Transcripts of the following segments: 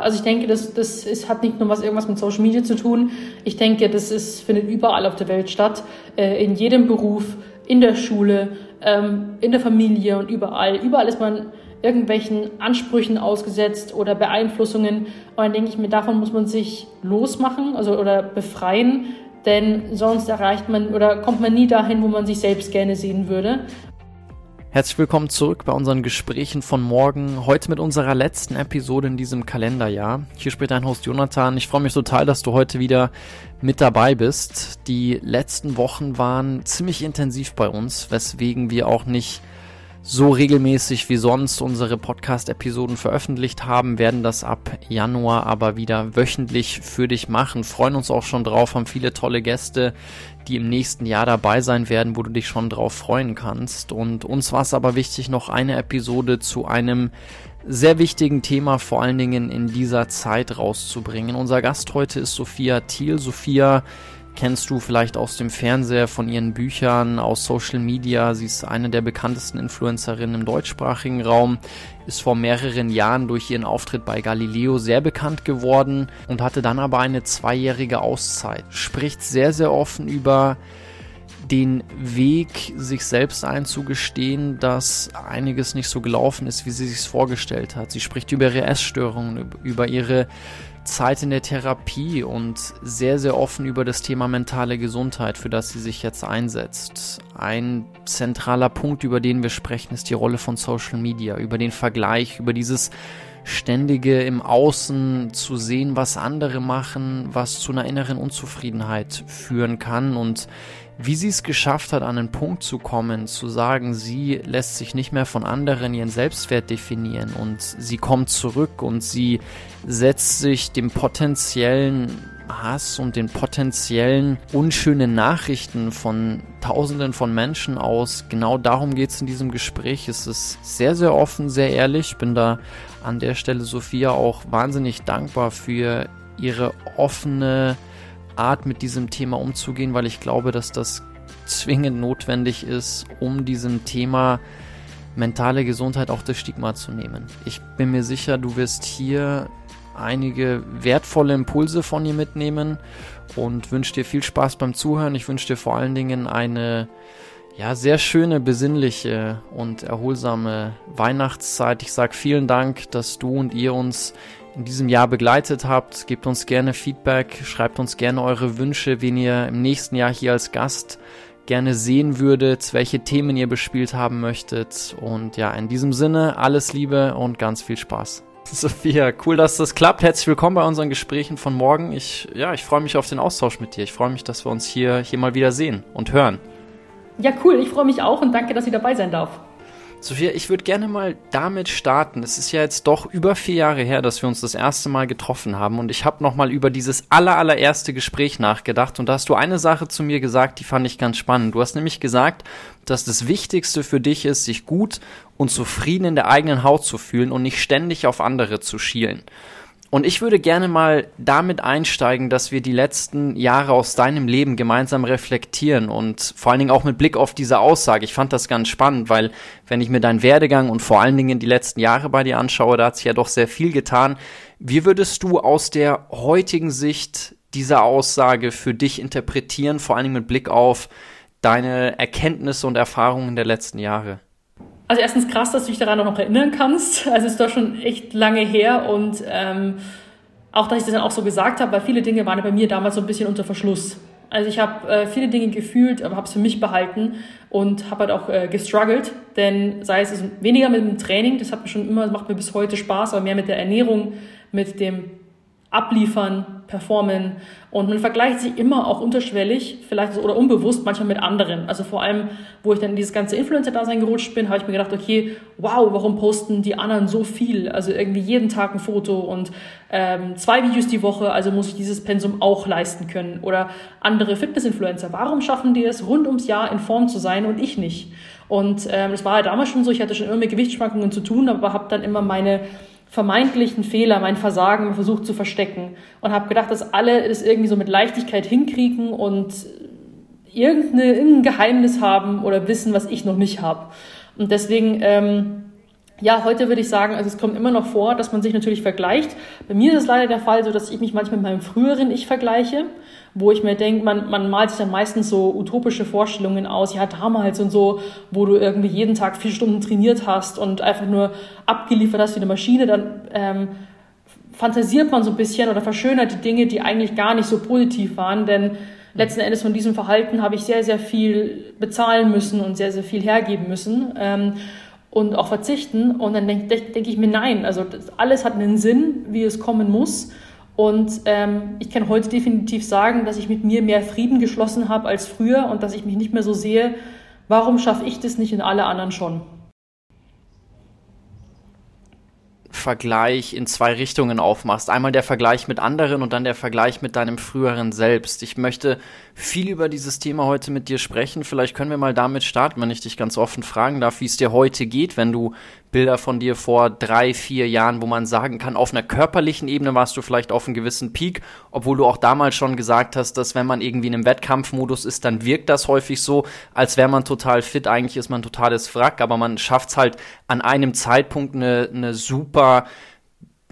Also ich denke, das, das ist, hat nicht nur was irgendwas mit Social Media zu tun. Ich denke, das ist, findet überall auf der Welt statt, äh, in jedem Beruf, in der Schule, ähm, in der Familie und überall. Überall ist man irgendwelchen Ansprüchen ausgesetzt oder Beeinflussungen. Und dann denke ich mir, davon muss man sich losmachen, also oder befreien, denn sonst erreicht man oder kommt man nie dahin, wo man sich selbst gerne sehen würde. Herzlich willkommen zurück bei unseren Gesprächen von morgen. Heute mit unserer letzten Episode in diesem Kalenderjahr. Hier spricht dein Host Jonathan. Ich freue mich total, dass du heute wieder mit dabei bist. Die letzten Wochen waren ziemlich intensiv bei uns, weswegen wir auch nicht so regelmäßig wie sonst unsere Podcast-Episoden veröffentlicht haben, werden das ab Januar aber wieder wöchentlich für dich machen. Freuen uns auch schon drauf, haben viele tolle Gäste, die im nächsten Jahr dabei sein werden, wo du dich schon drauf freuen kannst. Und uns war es aber wichtig, noch eine Episode zu einem sehr wichtigen Thema vor allen Dingen in dieser Zeit rauszubringen. Unser Gast heute ist Sophia Thiel. Sophia kennst du vielleicht aus dem Fernseher, von ihren Büchern, aus Social Media. Sie ist eine der bekanntesten Influencerinnen im deutschsprachigen Raum, ist vor mehreren Jahren durch ihren Auftritt bei Galileo sehr bekannt geworden und hatte dann aber eine zweijährige Auszeit. Spricht sehr, sehr offen über den Weg, sich selbst einzugestehen, dass einiges nicht so gelaufen ist, wie sie sich vorgestellt hat. Sie spricht über ihre Essstörungen, über ihre Zeit in der Therapie und sehr, sehr offen über das Thema mentale Gesundheit, für das sie sich jetzt einsetzt. Ein zentraler Punkt, über den wir sprechen, ist die Rolle von Social Media, über den Vergleich, über dieses ständige im Außen zu sehen, was andere machen, was zu einer inneren Unzufriedenheit führen kann und wie sie es geschafft hat, an einen Punkt zu kommen, zu sagen, sie lässt sich nicht mehr von anderen ihren Selbstwert definieren und sie kommt zurück und sie setzt sich dem potenziellen Hass und den potenziellen unschönen Nachrichten von Tausenden von Menschen aus. Genau darum geht es in diesem Gespräch. Es ist sehr, sehr offen, sehr ehrlich. Ich bin da an der Stelle Sophia auch wahnsinnig dankbar für ihre offene Art, mit diesem Thema umzugehen, weil ich glaube, dass das zwingend notwendig ist, um diesem Thema mentale Gesundheit auch das Stigma zu nehmen. Ich bin mir sicher, du wirst hier einige wertvolle Impulse von ihr mitnehmen und wünsche dir viel Spaß beim Zuhören. Ich wünsche dir vor allen Dingen eine ja, sehr schöne, besinnliche und erholsame Weihnachtszeit. Ich sage vielen Dank, dass du und ihr uns in diesem Jahr begleitet habt. Gebt uns gerne Feedback, schreibt uns gerne eure Wünsche, wen ihr im nächsten Jahr hier als Gast gerne sehen würdet, welche Themen ihr bespielt haben möchtet. Und ja, in diesem Sinne, alles Liebe und ganz viel Spaß. Sophia, cool, dass das klappt. Herzlich willkommen bei unseren Gesprächen von morgen. Ich, ja, ich freue mich auf den Austausch mit dir. Ich freue mich, dass wir uns hier, hier mal wieder sehen und hören. Ja, cool. Ich freue mich auch und danke, dass ich dabei sein darf. Sophia, ich würde gerne mal damit starten. Es ist ja jetzt doch über vier Jahre her, dass wir uns das erste Mal getroffen haben und ich habe nochmal über dieses aller, allererste Gespräch nachgedacht und da hast du eine Sache zu mir gesagt, die fand ich ganz spannend. Du hast nämlich gesagt, dass das Wichtigste für dich ist, sich gut und zufrieden in der eigenen Haut zu fühlen und nicht ständig auf andere zu schielen. Und ich würde gerne mal damit einsteigen, dass wir die letzten Jahre aus deinem Leben gemeinsam reflektieren und vor allen Dingen auch mit Blick auf diese Aussage. Ich fand das ganz spannend, weil wenn ich mir deinen Werdegang und vor allen Dingen die letzten Jahre bei dir anschaue, da hat sich ja doch sehr viel getan. Wie würdest du aus der heutigen Sicht diese Aussage für dich interpretieren, vor allen Dingen mit Blick auf deine Erkenntnisse und Erfahrungen der letzten Jahre? Also erstens krass, dass du dich daran auch noch erinnern kannst. Also es ist doch schon echt lange her und ähm, auch, dass ich das dann auch so gesagt habe, weil viele Dinge waren bei mir damals so ein bisschen unter Verschluss. Also ich habe äh, viele Dinge gefühlt, aber habe es für mich behalten und habe halt auch äh, gestruggelt, denn sei es weniger mit dem Training, das hat mir schon immer, macht mir bis heute Spaß, aber mehr mit der Ernährung, mit dem abliefern, performen. Und man vergleicht sich immer auch unterschwellig, vielleicht oder unbewusst, manchmal mit anderen. Also vor allem, wo ich dann in dieses ganze Influencer-Dasein gerutscht bin, habe ich mir gedacht, okay, wow, warum posten die anderen so viel? Also irgendwie jeden Tag ein Foto und ähm, zwei Videos die Woche, also muss ich dieses Pensum auch leisten können. Oder andere Fitness-Influencer, warum schaffen die es, rund ums Jahr in Form zu sein und ich nicht? Und ähm, das war ja damals schon so, ich hatte schon immer mit Gewichtsschwankungen zu tun, aber habe dann immer meine vermeintlichen Fehler, mein Versagen versucht zu verstecken und habe gedacht, dass alle das irgendwie so mit Leichtigkeit hinkriegen und irgendeine, irgendein Geheimnis haben oder wissen, was ich noch nicht habe. Und deswegen ähm, ja, heute würde ich sagen, also es kommt immer noch vor, dass man sich natürlich vergleicht. Bei mir ist es leider der Fall, so dass ich mich manchmal mit meinem früheren Ich vergleiche, wo ich mir denke, man, man malt sich dann meistens so utopische Vorstellungen aus, ja, damals und so, wo du irgendwie jeden Tag vier Stunden trainiert hast und einfach nur abgeliefert hast wie eine Maschine, dann ähm, fantasiert man so ein bisschen oder verschönert die Dinge, die eigentlich gar nicht so positiv waren, denn letzten Endes von diesem Verhalten habe ich sehr, sehr viel bezahlen müssen und sehr, sehr viel hergeben müssen. Ähm, und auch verzichten. Und dann denke denk ich mir, nein, also alles hat einen Sinn, wie es kommen muss. Und ähm, ich kann heute definitiv sagen, dass ich mit mir mehr Frieden geschlossen habe als früher und dass ich mich nicht mehr so sehe, warum schaffe ich das nicht und alle anderen schon. Vergleich in zwei Richtungen aufmachst. Einmal der Vergleich mit anderen und dann der Vergleich mit deinem früheren Selbst. Ich möchte viel über dieses Thema heute mit dir sprechen. Vielleicht können wir mal damit starten, wenn ich dich ganz offen fragen darf, wie es dir heute geht, wenn du Bilder von dir vor drei, vier Jahren, wo man sagen kann, auf einer körperlichen Ebene warst du vielleicht auf einem gewissen Peak, obwohl du auch damals schon gesagt hast, dass wenn man irgendwie in einem Wettkampfmodus ist, dann wirkt das häufig so, als wäre man total fit. Eigentlich ist man totales Wrack, aber man schafft es halt an einem Zeitpunkt eine, eine super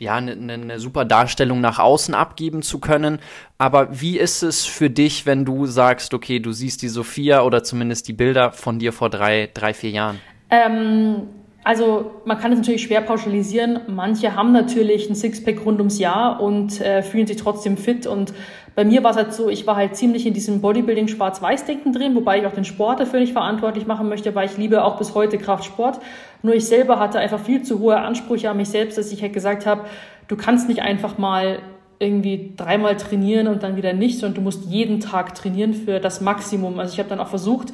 ja, eine, eine super Darstellung nach außen abgeben zu können. Aber wie ist es für dich, wenn du sagst, okay, du siehst die Sophia oder zumindest die Bilder von dir vor drei, drei vier Jahren? Ähm, also man kann es natürlich schwer pauschalisieren. Manche haben natürlich ein Sixpack rund ums Jahr und äh, fühlen sich trotzdem fit. Und bei mir war es halt so, ich war halt ziemlich in diesem Bodybuilding Schwarz-Weiß-Denken drin, wobei ich auch den Sport dafür nicht verantwortlich machen möchte, weil ich liebe auch bis heute Kraftsport. Nur ich selber hatte einfach viel zu hohe Ansprüche an mich selbst, dass ich halt gesagt habe, du kannst nicht einfach mal irgendwie dreimal trainieren und dann wieder nicht, sondern du musst jeden Tag trainieren für das Maximum. Also ich habe dann auch versucht,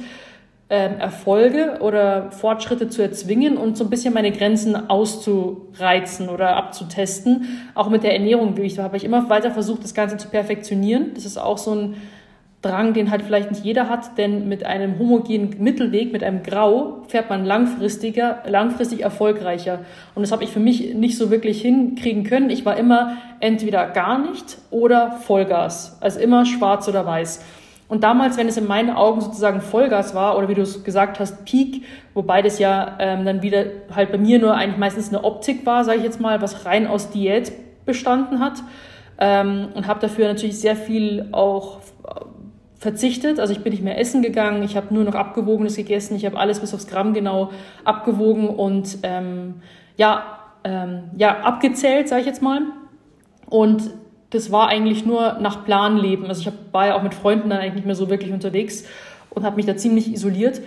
ähm, Erfolge oder Fortschritte zu erzwingen und so ein bisschen meine Grenzen auszureizen oder abzutesten. Auch mit der Ernährung ich, habe ich immer weiter versucht, das Ganze zu perfektionieren. Das ist auch so ein Drang, den halt vielleicht nicht jeder hat, denn mit einem homogenen Mittelweg, mit einem Grau, fährt man langfristiger, langfristig erfolgreicher. Und das habe ich für mich nicht so wirklich hinkriegen können. Ich war immer entweder gar nicht oder Vollgas. Also immer schwarz oder weiß. Und damals, wenn es in meinen Augen sozusagen Vollgas war, oder wie du es gesagt hast, Peak, wobei das ja ähm, dann wieder halt bei mir nur eigentlich meistens eine Optik war, sage ich jetzt mal, was rein aus Diät bestanden hat. Ähm, und habe dafür natürlich sehr viel auch äh, verzichtet. Also ich bin nicht mehr essen gegangen, ich habe nur noch Abgewogenes gegessen, ich habe alles bis aufs Gramm genau abgewogen und ähm, ja, ähm, ja, abgezählt, sage ich jetzt mal. Und das war eigentlich nur nach Plan leben. Also ich war ja auch mit Freunden dann eigentlich nicht mehr so wirklich unterwegs und habe mich da ziemlich isoliert.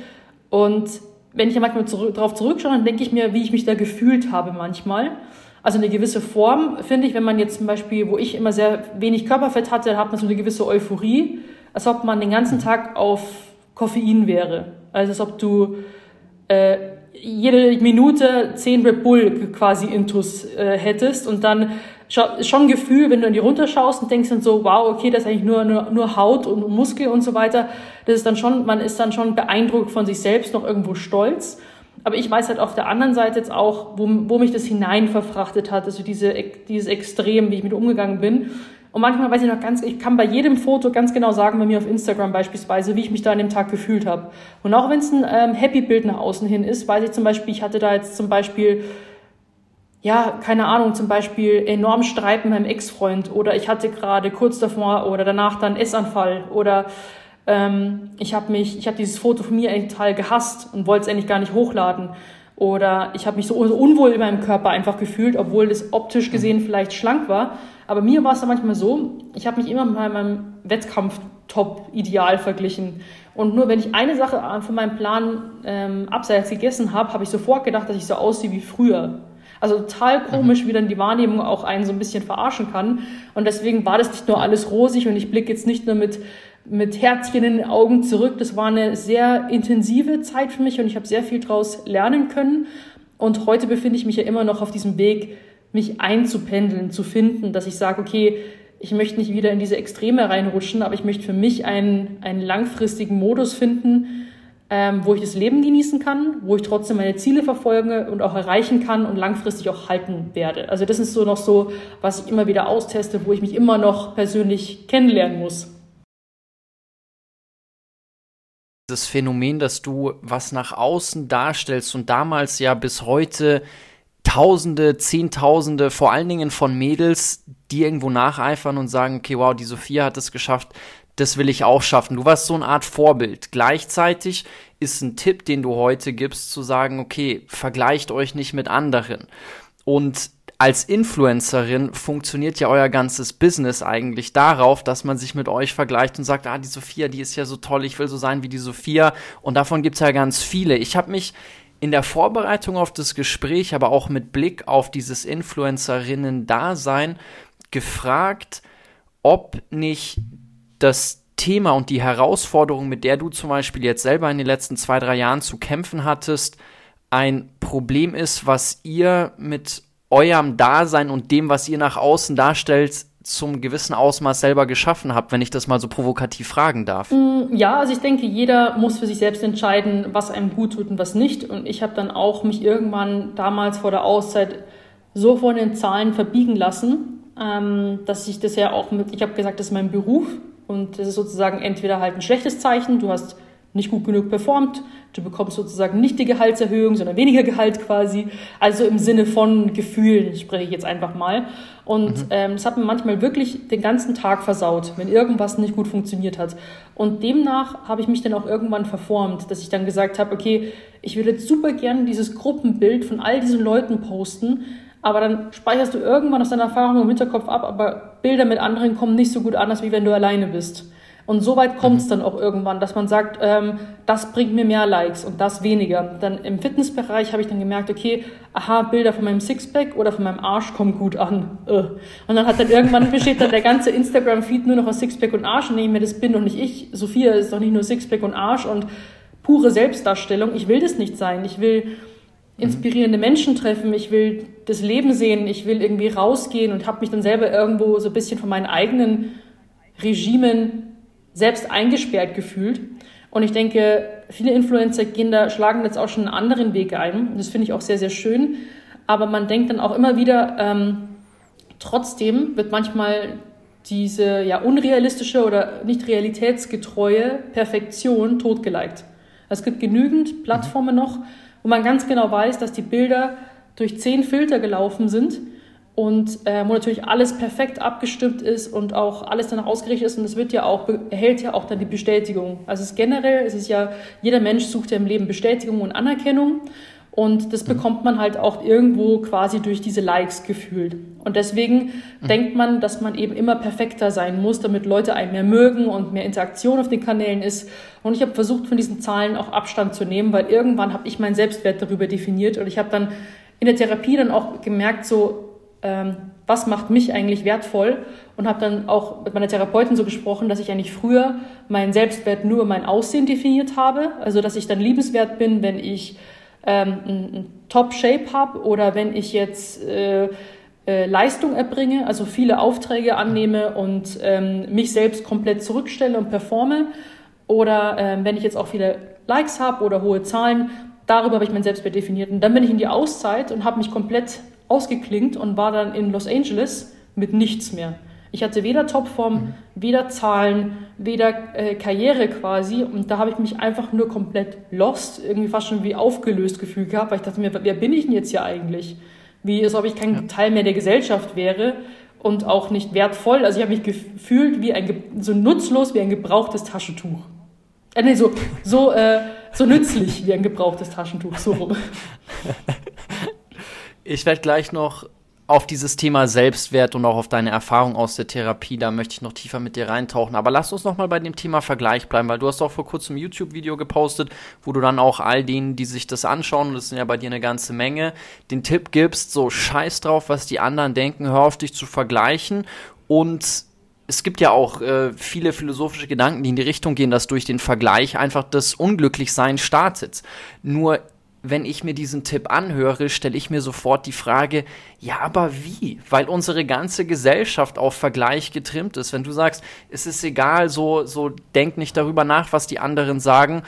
Und wenn ich ja manchmal zurück, darauf zurückschaue, dann denke ich mir, wie ich mich da gefühlt habe manchmal. Also eine gewisse Form, finde ich, wenn man jetzt zum Beispiel, wo ich immer sehr wenig Körperfett hatte, dann hat man so eine gewisse Euphorie, als ob man den ganzen Tag auf Koffein wäre. Also als ob du äh, jede Minute zehn Red Bull quasi Intus äh, hättest und dann schon ein Gefühl, wenn du in die runterschaust und denkst dann so, wow, okay, das ist eigentlich nur, nur, nur Haut und Muskel und so weiter. Das ist dann schon, man ist dann schon beeindruckt von sich selbst, noch irgendwo stolz. Aber ich weiß halt auf der anderen Seite jetzt auch, wo, wo mich das hinein verfrachtet hat, also diese, dieses Extrem, wie ich mit umgegangen bin. Und manchmal weiß ich noch ganz, ich kann bei jedem Foto ganz genau sagen, bei mir auf Instagram beispielsweise, wie ich mich da an dem Tag gefühlt habe. Und auch wenn es ein ähm, Happy-Bild nach außen hin ist, weiß ich zum Beispiel, ich hatte da jetzt zum Beispiel ja, keine Ahnung, zum Beispiel enorm Streit mit meinem Ex-Freund oder ich hatte gerade kurz davor oder danach dann Essanfall oder ähm, ich habe mich, ich habe dieses Foto von mir eigentlich total gehasst und wollte es eigentlich gar nicht hochladen oder ich habe mich so unwohl in meinem Körper einfach gefühlt, obwohl es optisch gesehen vielleicht schlank war. Aber mir war es dann manchmal so, ich habe mich immer mit meinem Wettkampf-Top-Ideal verglichen. Und nur wenn ich eine Sache von meinem Plan ähm, abseits gegessen habe, habe ich sofort gedacht, dass ich so aussehe wie früher. Also total komisch, mhm. wie dann die Wahrnehmung auch einen so ein bisschen verarschen kann. Und deswegen war das nicht nur alles rosig und ich blicke jetzt nicht nur mit, mit Herzchen in den Augen zurück. Das war eine sehr intensive Zeit für mich und ich habe sehr viel daraus lernen können. Und heute befinde ich mich ja immer noch auf diesem Weg, mich einzupendeln, zu finden, dass ich sage, okay, ich möchte nicht wieder in diese Extreme reinrutschen, aber ich möchte für mich einen, einen langfristigen Modus finden, ähm, wo ich das Leben genießen kann, wo ich trotzdem meine Ziele verfolge und auch erreichen kann und langfristig auch halten werde. Also das ist so noch so, was ich immer wieder austeste, wo ich mich immer noch persönlich kennenlernen muss. Das Phänomen, dass du was nach außen darstellst und damals ja bis heute Tausende, Zehntausende, vor allen Dingen von Mädels, die irgendwo nacheifern und sagen, okay, wow, die Sophia hat es geschafft, das will ich auch schaffen. Du warst so eine Art Vorbild. Gleichzeitig ist ein Tipp, den du heute gibst, zu sagen, okay, vergleicht euch nicht mit anderen. Und als Influencerin funktioniert ja euer ganzes Business eigentlich darauf, dass man sich mit euch vergleicht und sagt, ah, die Sophia, die ist ja so toll, ich will so sein wie die Sophia. Und davon gibt's ja ganz viele. Ich habe mich in der Vorbereitung auf das Gespräch, aber auch mit Blick auf dieses Influencerinnen-Dasein gefragt, ob nicht das Thema und die Herausforderung, mit der du zum Beispiel jetzt selber in den letzten zwei, drei Jahren zu kämpfen hattest, ein Problem ist, was ihr mit eurem Dasein und dem, was ihr nach außen darstellt, zum gewissen Ausmaß selber geschaffen habt, wenn ich das mal so provokativ fragen darf? Mm, ja, also ich denke, jeder muss für sich selbst entscheiden, was einem gut tut und was nicht. Und ich habe dann auch mich irgendwann damals vor der Auszeit so von den Zahlen verbiegen lassen, ähm, dass ich das ja auch mit, ich habe gesagt, das ist mein Beruf und das ist sozusagen entweder halt ein schlechtes Zeichen, du hast nicht gut genug performt, du bekommst sozusagen nicht die Gehaltserhöhung, sondern weniger Gehalt quasi. Also im Sinne von Gefühlen spreche ich jetzt einfach mal. Und mhm. ähm, das hat mir manchmal wirklich den ganzen Tag versaut, wenn irgendwas nicht gut funktioniert hat. Und demnach habe ich mich dann auch irgendwann verformt, dass ich dann gesagt habe, okay, ich will jetzt super gerne dieses Gruppenbild von all diesen Leuten posten, aber dann speicherst du irgendwann aus deiner Erfahrung im Hinterkopf ab, aber Bilder mit anderen kommen nicht so gut an, als wie wenn du alleine bist. Und so weit kommt es mhm. dann auch irgendwann, dass man sagt, ähm, das bringt mir mehr Likes und das weniger. Dann im Fitnessbereich habe ich dann gemerkt, okay, aha, Bilder von meinem Sixpack oder von meinem Arsch kommen gut an. Äh. Und dann hat dann irgendwann besteht dann der ganze Instagram-Feed nur noch aus Sixpack und Arsch. Und nehme mir, das bin doch nicht ich. Sophia ist doch nicht nur Sixpack und Arsch und pure Selbstdarstellung. Ich will das nicht sein. Ich will. Inspirierende Menschen treffen, ich will das Leben sehen, ich will irgendwie rausgehen und habe mich dann selber irgendwo so ein bisschen von meinen eigenen Regimen selbst eingesperrt gefühlt. Und ich denke, viele Influencer-Kinder schlagen jetzt auch schon einen anderen Weg ein. Das finde ich auch sehr, sehr schön. Aber man denkt dann auch immer wieder, ähm, trotzdem wird manchmal diese ja, unrealistische oder nicht realitätsgetreue Perfektion totgeliked. Es gibt genügend Plattformen noch, wo man ganz genau weiß, dass die Bilder durch zehn Filter gelaufen sind und äh, wo natürlich alles perfekt abgestimmt ist und auch alles danach ausgerichtet ist und es wird ja auch erhält ja auch dann die Bestätigung. Also es ist generell, es ist ja jeder Mensch sucht ja im Leben Bestätigung und Anerkennung und das mhm. bekommt man halt auch irgendwo quasi durch diese Likes gefühlt. Und deswegen mhm. denkt man, dass man eben immer perfekter sein muss, damit Leute einen mehr mögen und mehr Interaktion auf den Kanälen ist. Und ich habe versucht, von diesen Zahlen auch Abstand zu nehmen, weil irgendwann habe ich meinen Selbstwert darüber definiert und ich habe dann in der Therapie dann auch gemerkt, so ähm, was macht mich eigentlich wertvoll und habe dann auch mit meiner Therapeutin so gesprochen, dass ich eigentlich früher meinen Selbstwert nur mein Aussehen definiert habe, also dass ich dann liebenswert bin, wenn ich ähm, ein Top-Shape habe oder wenn ich jetzt äh, äh, Leistung erbringe, also viele Aufträge annehme und ähm, mich selbst komplett zurückstelle und performe oder ähm, wenn ich jetzt auch viele Likes habe oder hohe Zahlen, darüber habe ich mein Selbstwert definiert. Und dann bin ich in die Auszeit und habe mich komplett ausgeklingt und war dann in Los Angeles mit nichts mehr. Ich hatte weder Topform, mhm. weder Zahlen, weder äh, Karriere quasi. Und da habe ich mich einfach nur komplett lost, irgendwie fast schon wie aufgelöst gefühlt gehabt, weil ich dachte mir, wer bin ich denn jetzt hier eigentlich? Wie, als ob ich kein ja. Teil mehr der Gesellschaft wäre und auch nicht wertvoll. Also ich habe mich gefühlt wie ein, so nutzlos wie ein gebrauchtes Taschentuch. Äh, nee, so, so, äh, so nützlich wie ein gebrauchtes Taschentuch, so rum. Ich werde gleich noch auf dieses Thema Selbstwert und auch auf deine Erfahrung aus der Therapie, da möchte ich noch tiefer mit dir reintauchen. Aber lass uns noch mal bei dem Thema Vergleich bleiben, weil du hast auch vor kurzem ein YouTube-Video gepostet, wo du dann auch all denen, die sich das anschauen, und das sind ja bei dir eine ganze Menge, den Tipp gibst, so scheiß drauf, was die anderen denken, hör auf dich zu vergleichen und es gibt ja auch äh, viele philosophische Gedanken, die in die Richtung gehen, dass durch den Vergleich einfach das Unglücklichsein startet. Nur wenn ich mir diesen Tipp anhöre, stelle ich mir sofort die Frage, ja, aber wie? Weil unsere ganze Gesellschaft auf Vergleich getrimmt ist. Wenn du sagst, es ist egal, so, so denk nicht darüber nach, was die anderen sagen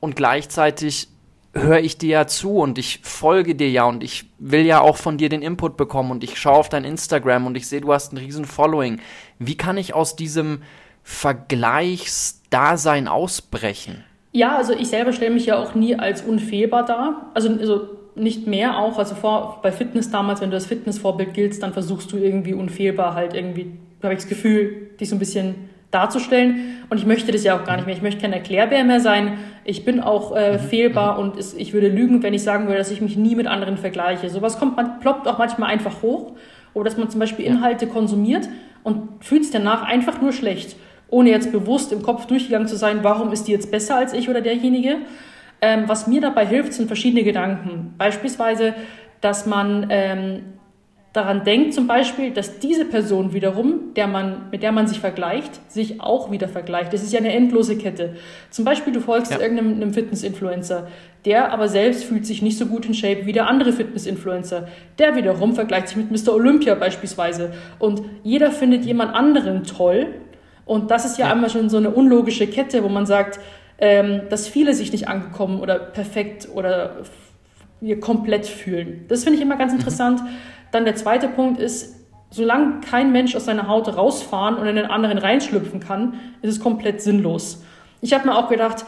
und gleichzeitig höre ich dir ja zu und ich folge dir ja und ich will ja auch von dir den Input bekommen und ich schaue auf dein Instagram und ich sehe, du hast ein riesen Following. Wie kann ich aus diesem Vergleichsdasein ausbrechen? Ja, also ich selber stelle mich ja auch nie als unfehlbar dar. Also, also nicht mehr auch. Also vor, bei Fitness damals, wenn du als Fitnessvorbild giltst, dann versuchst du irgendwie unfehlbar halt irgendwie, habe ich das Gefühl, dich so ein bisschen darzustellen. Und ich möchte das ja auch gar nicht mehr. Ich möchte kein Erklärbär mehr sein. Ich bin auch äh, mhm. fehlbar und es, ich würde lügen, wenn ich sagen würde, dass ich mich nie mit anderen vergleiche. Sowas kommt, man ploppt auch manchmal einfach hoch. Oder dass man zum Beispiel Inhalte konsumiert und fühlt sich danach einfach nur schlecht, ohne jetzt bewusst im Kopf durchgegangen zu sein, warum ist die jetzt besser als ich oder derjenige. Ähm, was mir dabei hilft, sind verschiedene Gedanken. Beispielsweise, dass man ähm, daran denkt zum Beispiel, dass diese Person wiederum, der man, mit der man sich vergleicht, sich auch wieder vergleicht. Das ist ja eine endlose Kette. Zum Beispiel, du folgst ja. irgendeinem Fitness-Influencer, der aber selbst fühlt sich nicht so gut in Shape wie der andere Fitness-Influencer. Der wiederum vergleicht sich mit Mr. Olympia beispielsweise. Und jeder findet jemand anderen toll. Und das ist ja, ja. einmal schon so eine unlogische Kette, wo man sagt, ähm, dass viele sich nicht angekommen oder perfekt oder komplett fühlen. Das finde ich immer ganz mhm. interessant. Mhm dann der zweite Punkt ist, solange kein Mensch aus seiner Haut rausfahren und in den anderen reinschlüpfen kann, ist es komplett sinnlos. Ich habe mir auch gedacht,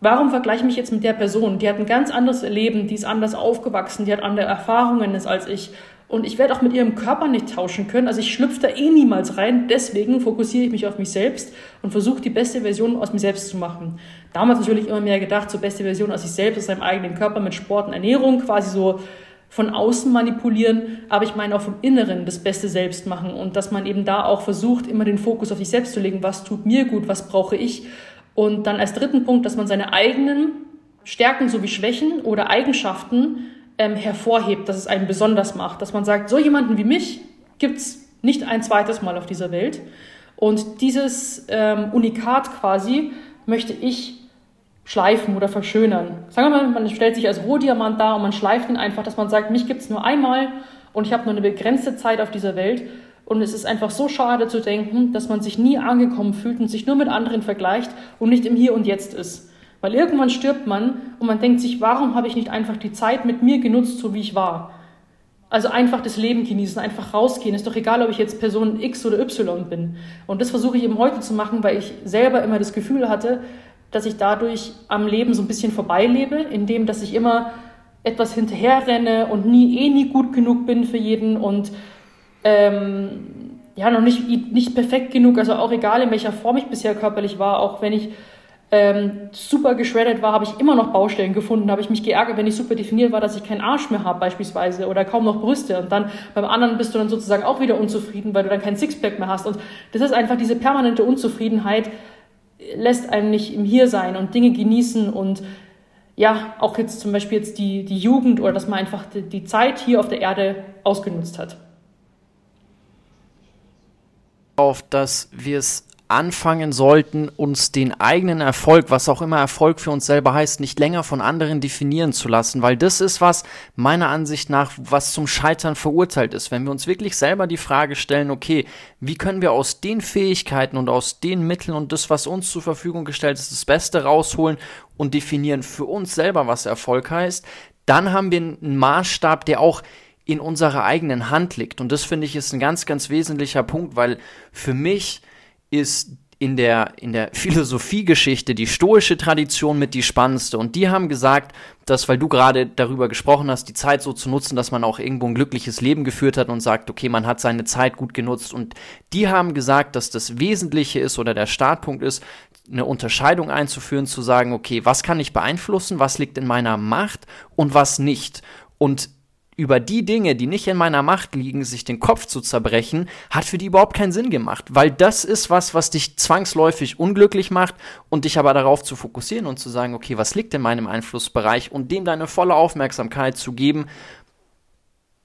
warum vergleiche ich mich jetzt mit der Person? Die hat ein ganz anderes Leben, die ist anders aufgewachsen, die hat andere Erfahrungen als ich. Und ich werde auch mit ihrem Körper nicht tauschen können. Also ich schlüpfe da eh niemals rein. Deswegen fokussiere ich mich auf mich selbst und versuche die beste Version aus mir selbst zu machen. Damals natürlich immer mehr gedacht, so beste Version aus sich selbst, aus seinem eigenen Körper mit Sport und Ernährung, quasi so von außen manipulieren, aber ich meine auch vom Inneren das Beste selbst machen und dass man eben da auch versucht, immer den Fokus auf sich selbst zu legen, was tut mir gut, was brauche ich. Und dann als dritten Punkt, dass man seine eigenen Stärken sowie Schwächen oder Eigenschaften ähm, hervorhebt, dass es einen besonders macht, dass man sagt, so jemanden wie mich gibt's nicht ein zweites Mal auf dieser Welt. Und dieses ähm, Unikat quasi möchte ich schleifen oder verschönern. Sagen wir mal, man stellt sich als Rohdiamant dar und man schleift ihn einfach, dass man sagt, mich gibt es nur einmal und ich habe nur eine begrenzte Zeit auf dieser Welt. Und es ist einfach so schade zu denken, dass man sich nie angekommen fühlt und sich nur mit anderen vergleicht und nicht im Hier und Jetzt ist. Weil irgendwann stirbt man und man denkt sich, warum habe ich nicht einfach die Zeit mit mir genutzt, so wie ich war? Also einfach das Leben genießen, einfach rausgehen. Ist doch egal, ob ich jetzt Person X oder Y bin. Und das versuche ich eben heute zu machen, weil ich selber immer das Gefühl hatte, dass ich dadurch am Leben so ein bisschen vorbeilebe, indem dass ich immer etwas hinterherrenne und nie eh nie gut genug bin für jeden und ähm, ja noch nicht nicht perfekt genug, also auch egal in welcher Form ich bisher körperlich war, auch wenn ich ähm, super geschreddet war, habe ich immer noch Baustellen gefunden, habe ich mich geärgert, wenn ich super definiert war, dass ich keinen Arsch mehr habe beispielsweise oder kaum noch Brüste. Und dann beim anderen bist du dann sozusagen auch wieder unzufrieden, weil du dann kein Sixpack mehr hast. Und das ist einfach diese permanente Unzufriedenheit, lässt einen nicht im Hier sein und Dinge genießen. Und ja, auch jetzt zum Beispiel jetzt die, die Jugend oder dass man einfach die, die Zeit hier auf der Erde ausgenutzt hat. Auf dass wir es anfangen sollten, uns den eigenen Erfolg, was auch immer Erfolg für uns selber heißt, nicht länger von anderen definieren zu lassen, weil das ist was meiner Ansicht nach, was zum Scheitern verurteilt ist. Wenn wir uns wirklich selber die Frage stellen, okay, wie können wir aus den Fähigkeiten und aus den Mitteln und das, was uns zur Verfügung gestellt ist, das Beste rausholen und definieren für uns selber, was Erfolg heißt, dann haben wir einen Maßstab, der auch in unserer eigenen Hand liegt. Und das finde ich ist ein ganz, ganz wesentlicher Punkt, weil für mich ist in der, in der Philosophiegeschichte die stoische Tradition mit die spannendste. Und die haben gesagt, dass, weil du gerade darüber gesprochen hast, die Zeit so zu nutzen, dass man auch irgendwo ein glückliches Leben geführt hat und sagt, okay, man hat seine Zeit gut genutzt. Und die haben gesagt, dass das Wesentliche ist oder der Startpunkt ist, eine Unterscheidung einzuführen, zu sagen, okay, was kann ich beeinflussen, was liegt in meiner Macht und was nicht. Und über die Dinge, die nicht in meiner Macht liegen, sich den Kopf zu zerbrechen, hat für die überhaupt keinen Sinn gemacht, weil das ist was, was dich zwangsläufig unglücklich macht und dich aber darauf zu fokussieren und zu sagen, okay, was liegt in meinem Einflussbereich? Und dem deine volle Aufmerksamkeit zu geben,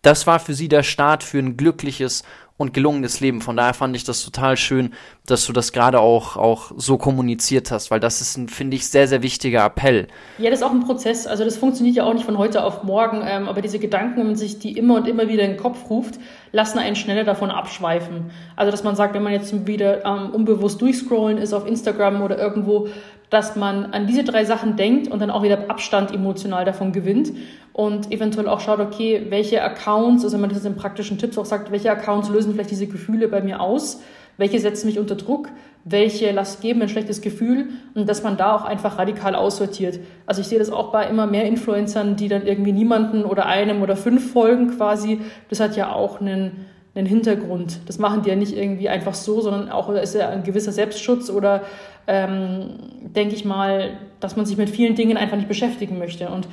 das war für sie der Start für ein glückliches und gelungenes Leben. Von daher fand ich das total schön, dass du das gerade auch, auch so kommuniziert hast, weil das ist ein, finde ich, sehr, sehr wichtiger Appell. Ja, das ist auch ein Prozess. Also das funktioniert ja auch nicht von heute auf morgen, ähm, aber diese Gedanken, wenn man sich die immer und immer wieder in den Kopf ruft, lassen einen schneller davon abschweifen. Also dass man sagt, wenn man jetzt wieder ähm, unbewusst durchscrollen ist auf Instagram oder irgendwo, dass man an diese drei Sachen denkt und dann auch wieder Abstand emotional davon gewinnt und eventuell auch schaut, okay, welche Accounts, also wenn man das in praktischen Tipps auch sagt, welche Accounts lösen vielleicht diese Gefühle bei mir aus, welche setzen mich unter Druck, welche Last geben ein schlechtes Gefühl und dass man da auch einfach radikal aussortiert. Also ich sehe das auch bei immer mehr Influencern, die dann irgendwie niemanden oder einem oder fünf folgen quasi. Das hat ja auch einen, einen Hintergrund. Das machen die ja nicht irgendwie einfach so, sondern auch ist ja ein gewisser Selbstschutz oder ähm, denke ich mal, dass man sich mit vielen Dingen einfach nicht beschäftigen möchte. Und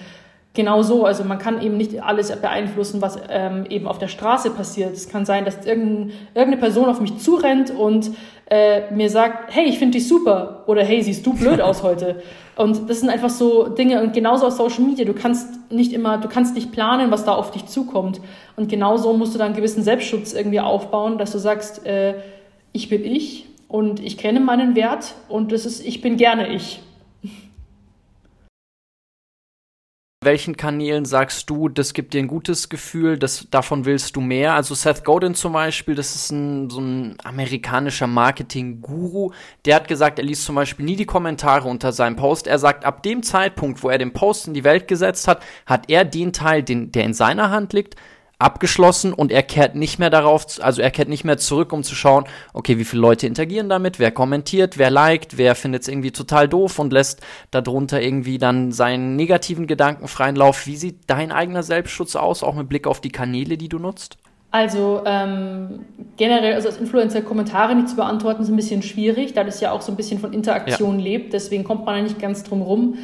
genau so. Also man kann eben nicht alles beeinflussen, was ähm, eben auf der Straße passiert. Es kann sein, dass irgendein, irgendeine Person auf mich zurennt und äh, mir sagt, hey, ich finde dich super oder hey, siehst du blöd aus heute. Und das sind einfach so Dinge und genauso aus Social Media. Du kannst nicht immer, du kannst nicht planen, was da auf dich zukommt. Und genauso musst du dann einen gewissen Selbstschutz irgendwie aufbauen, dass du sagst, äh, ich bin ich und ich kenne meinen Wert und das ist, ich bin gerne ich. welchen Kanälen sagst du, das gibt dir ein gutes Gefühl, das, davon willst du mehr? Also Seth Godin zum Beispiel, das ist ein, so ein amerikanischer Marketing-Guru, der hat gesagt, er liest zum Beispiel nie die Kommentare unter seinem Post. Er sagt, ab dem Zeitpunkt, wo er den Post in die Welt gesetzt hat, hat er den Teil, den, der in seiner Hand liegt, abgeschlossen und er kehrt nicht mehr darauf, also er kehrt nicht mehr zurück, um zu schauen, okay, wie viele Leute interagieren damit, wer kommentiert, wer liked, wer findet es irgendwie total doof und lässt darunter irgendwie dann seinen negativen Gedanken freien Lauf. Wie sieht dein eigener Selbstschutz aus, auch mit Blick auf die Kanäle, die du nutzt? Also ähm, generell, also als Influencer Kommentare nicht zu beantworten, ist ein bisschen schwierig, da das ja auch so ein bisschen von Interaktion ja. lebt. Deswegen kommt man da nicht ganz drum rum.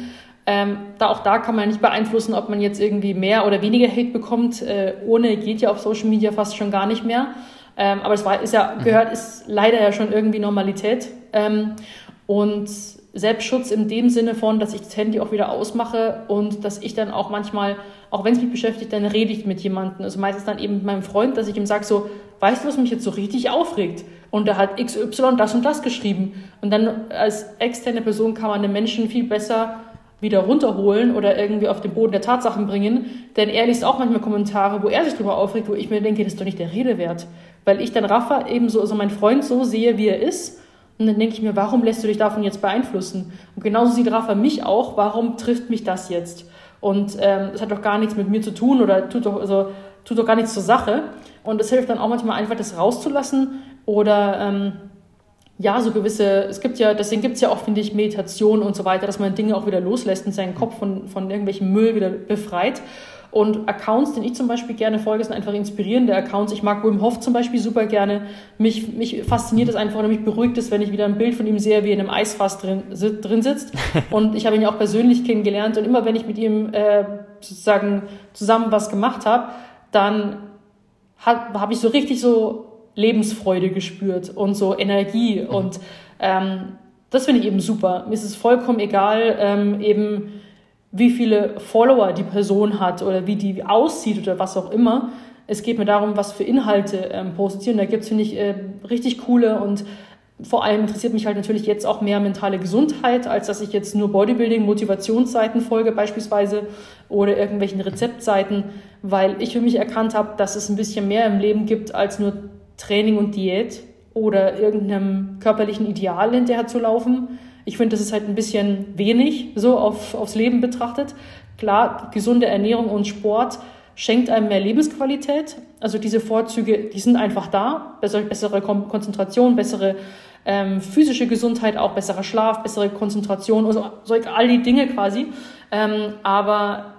Ähm, da auch da kann man nicht beeinflussen, ob man jetzt irgendwie mehr oder weniger Hate bekommt. Äh, ohne geht ja auf Social Media fast schon gar nicht mehr. Ähm, aber es war, ist ja mhm. gehört, ist leider ja schon irgendwie Normalität. Ähm, und Selbstschutz in dem Sinne von, dass ich das Handy auch wieder ausmache und dass ich dann auch manchmal, auch wenn es mich beschäftigt, dann rede ich mit jemandem. Also meistens dann eben mit meinem Freund, dass ich ihm sage so, weißt du, was mich jetzt so richtig aufregt? Und da hat XY das und das geschrieben. Und dann als externe Person kann man den Menschen viel besser wieder runterholen oder irgendwie auf den Boden der Tatsachen bringen. Denn er liest auch manchmal Kommentare, wo er sich darüber aufregt, wo ich mir denke, das ist doch nicht der Rede wert. Weil ich dann Rafa eben so, also mein Freund so sehe, wie er ist. Und dann denke ich mir, warum lässt du dich davon jetzt beeinflussen? Und genauso sieht Rafa mich auch, warum trifft mich das jetzt? Und ähm, hat doch gar nichts mit mir zu tun oder tut doch, also, tut doch gar nichts zur Sache. Und es hilft dann auch manchmal einfach, das rauszulassen oder ähm, ja, so gewisse, es gibt ja, deswegen gibt es ja auch, finde ich, Meditation und so weiter, dass man Dinge auch wieder loslässt und seinen Kopf von, von irgendwelchem Müll wieder befreit. Und Accounts, den ich zum Beispiel gerne folge, sind einfach inspirierende Accounts. Ich mag Wim Hof zum Beispiel super gerne. Mich, mich fasziniert es einfach oder mich beruhigt es, wenn ich wieder ein Bild von ihm sehe, wie er in einem Eisfass drin, drin sitzt. Und ich habe ihn ja auch persönlich kennengelernt. Und immer wenn ich mit ihm äh, sozusagen zusammen was gemacht habe, dann habe ich so richtig so Lebensfreude gespürt und so Energie. Mhm. Und ähm, das finde ich eben super. Mir ist es vollkommen egal, ähm, eben wie viele Follower die Person hat oder wie die aussieht oder was auch immer. Es geht mir darum, was für Inhalte ähm. Und da gibt es, finde ich, äh, richtig coole und vor allem interessiert mich halt natürlich jetzt auch mehr mentale Gesundheit, als dass ich jetzt nur Bodybuilding, Motivationsseiten folge beispielsweise oder irgendwelchen Rezeptseiten, weil ich für mich erkannt habe, dass es ein bisschen mehr im Leben gibt als nur Training und Diät oder irgendeinem körperlichen Ideal hinterher zu laufen. Ich finde, das ist halt ein bisschen wenig so auf, aufs Leben betrachtet. Klar, gesunde Ernährung und Sport schenkt einem mehr Lebensqualität. Also diese Vorzüge, die sind einfach da. Bessere, bessere Konzentration, bessere ähm, physische Gesundheit, auch besserer Schlaf, bessere Konzentration, also all die Dinge quasi. Ähm, aber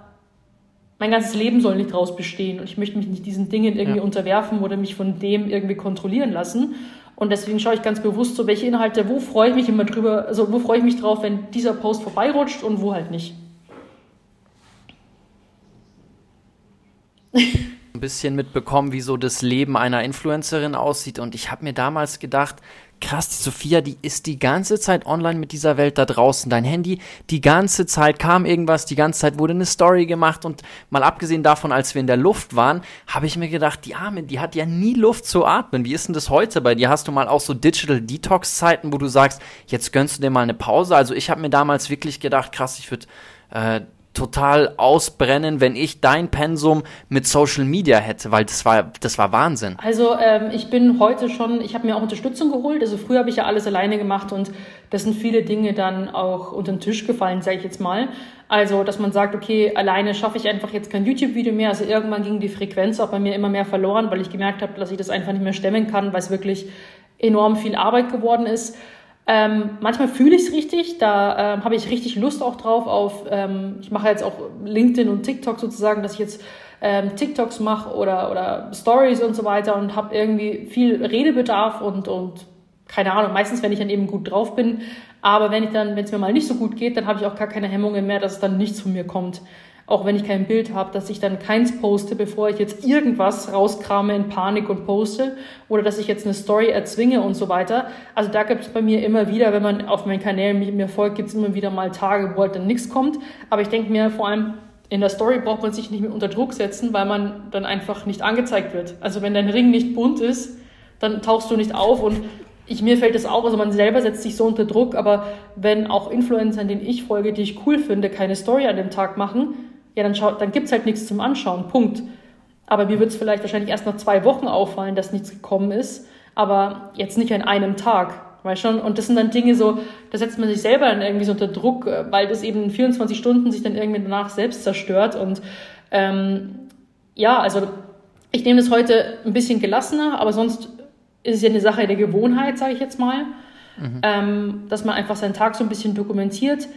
mein ganzes Leben soll nicht daraus bestehen und ich möchte mich nicht diesen Dingen irgendwie ja. unterwerfen oder mich von dem irgendwie kontrollieren lassen. Und deswegen schaue ich ganz bewusst so, welche Inhalte, wo freue ich mich immer drüber, also wo freue ich mich drauf, wenn dieser Post vorbeirutscht und wo halt nicht. Ein bisschen mitbekommen, wie so das Leben einer Influencerin aussieht. Und ich habe mir damals gedacht, krass, die Sophia, die ist die ganze Zeit online mit dieser Welt da draußen. Dein Handy, die ganze Zeit kam irgendwas, die ganze Zeit wurde eine Story gemacht und mal abgesehen davon, als wir in der Luft waren, habe ich mir gedacht, die Arme, die hat ja nie Luft zu atmen. Wie ist denn das heute bei dir? Hast du mal auch so Digital Detox Zeiten, wo du sagst, jetzt gönnst du dir mal eine Pause? Also ich habe mir damals wirklich gedacht, krass, ich würde äh, total ausbrennen, wenn ich dein Pensum mit Social Media hätte, weil das war, das war Wahnsinn. Also ähm, ich bin heute schon, ich habe mir auch Unterstützung geholt. Also früher habe ich ja alles alleine gemacht und das sind viele Dinge dann auch unter den Tisch gefallen, sage ich jetzt mal. Also, dass man sagt, okay, alleine schaffe ich einfach jetzt kein YouTube-Video mehr. Also irgendwann ging die Frequenz auch bei mir immer mehr verloren, weil ich gemerkt habe, dass ich das einfach nicht mehr stemmen kann, weil es wirklich enorm viel Arbeit geworden ist. Ähm, manchmal fühle ich es richtig, da ähm, habe ich richtig Lust auch drauf auf, ähm, ich mache jetzt auch LinkedIn und TikTok sozusagen, dass ich jetzt ähm, TikToks mache oder, oder Stories und so weiter und habe irgendwie viel Redebedarf und, und keine Ahnung, meistens, wenn ich dann eben gut drauf bin. Aber wenn ich dann, wenn es mir mal nicht so gut geht, dann habe ich auch gar keine Hemmungen mehr, dass dann nichts von mir kommt auch wenn ich kein Bild habe, dass ich dann keins poste, bevor ich jetzt irgendwas rauskrame in Panik und poste oder dass ich jetzt eine Story erzwinge und so weiter. Also da gibt es bei mir immer wieder, wenn man auf meinen Kanälen mir folgt, gibt es immer wieder mal Tage, wo halt dann nichts kommt. Aber ich denke mir vor allem, in der Story braucht man sich nicht mehr unter Druck setzen, weil man dann einfach nicht angezeigt wird. Also wenn dein Ring nicht bunt ist, dann tauchst du nicht auf und ich, mir fällt das auch, also man selber setzt sich so unter Druck, aber wenn auch Influencer, denen ich folge, die ich cool finde, keine Story an dem Tag machen, ja, dann, dann gibt es halt nichts zum Anschauen. Punkt. Aber mir wird es vielleicht wahrscheinlich erst nach zwei Wochen auffallen, dass nichts gekommen ist, aber jetzt nicht an einem Tag. Weißt schon? Und das sind dann Dinge so, da setzt man sich selber dann irgendwie so unter Druck, äh, weil das eben in 24 Stunden sich dann irgendwie danach selbst zerstört. Und ähm, ja, also ich nehme das heute ein bisschen gelassener, aber sonst ist es ja eine Sache der Gewohnheit, sage ich jetzt mal, mhm. ähm, dass man einfach seinen Tag so ein bisschen dokumentiert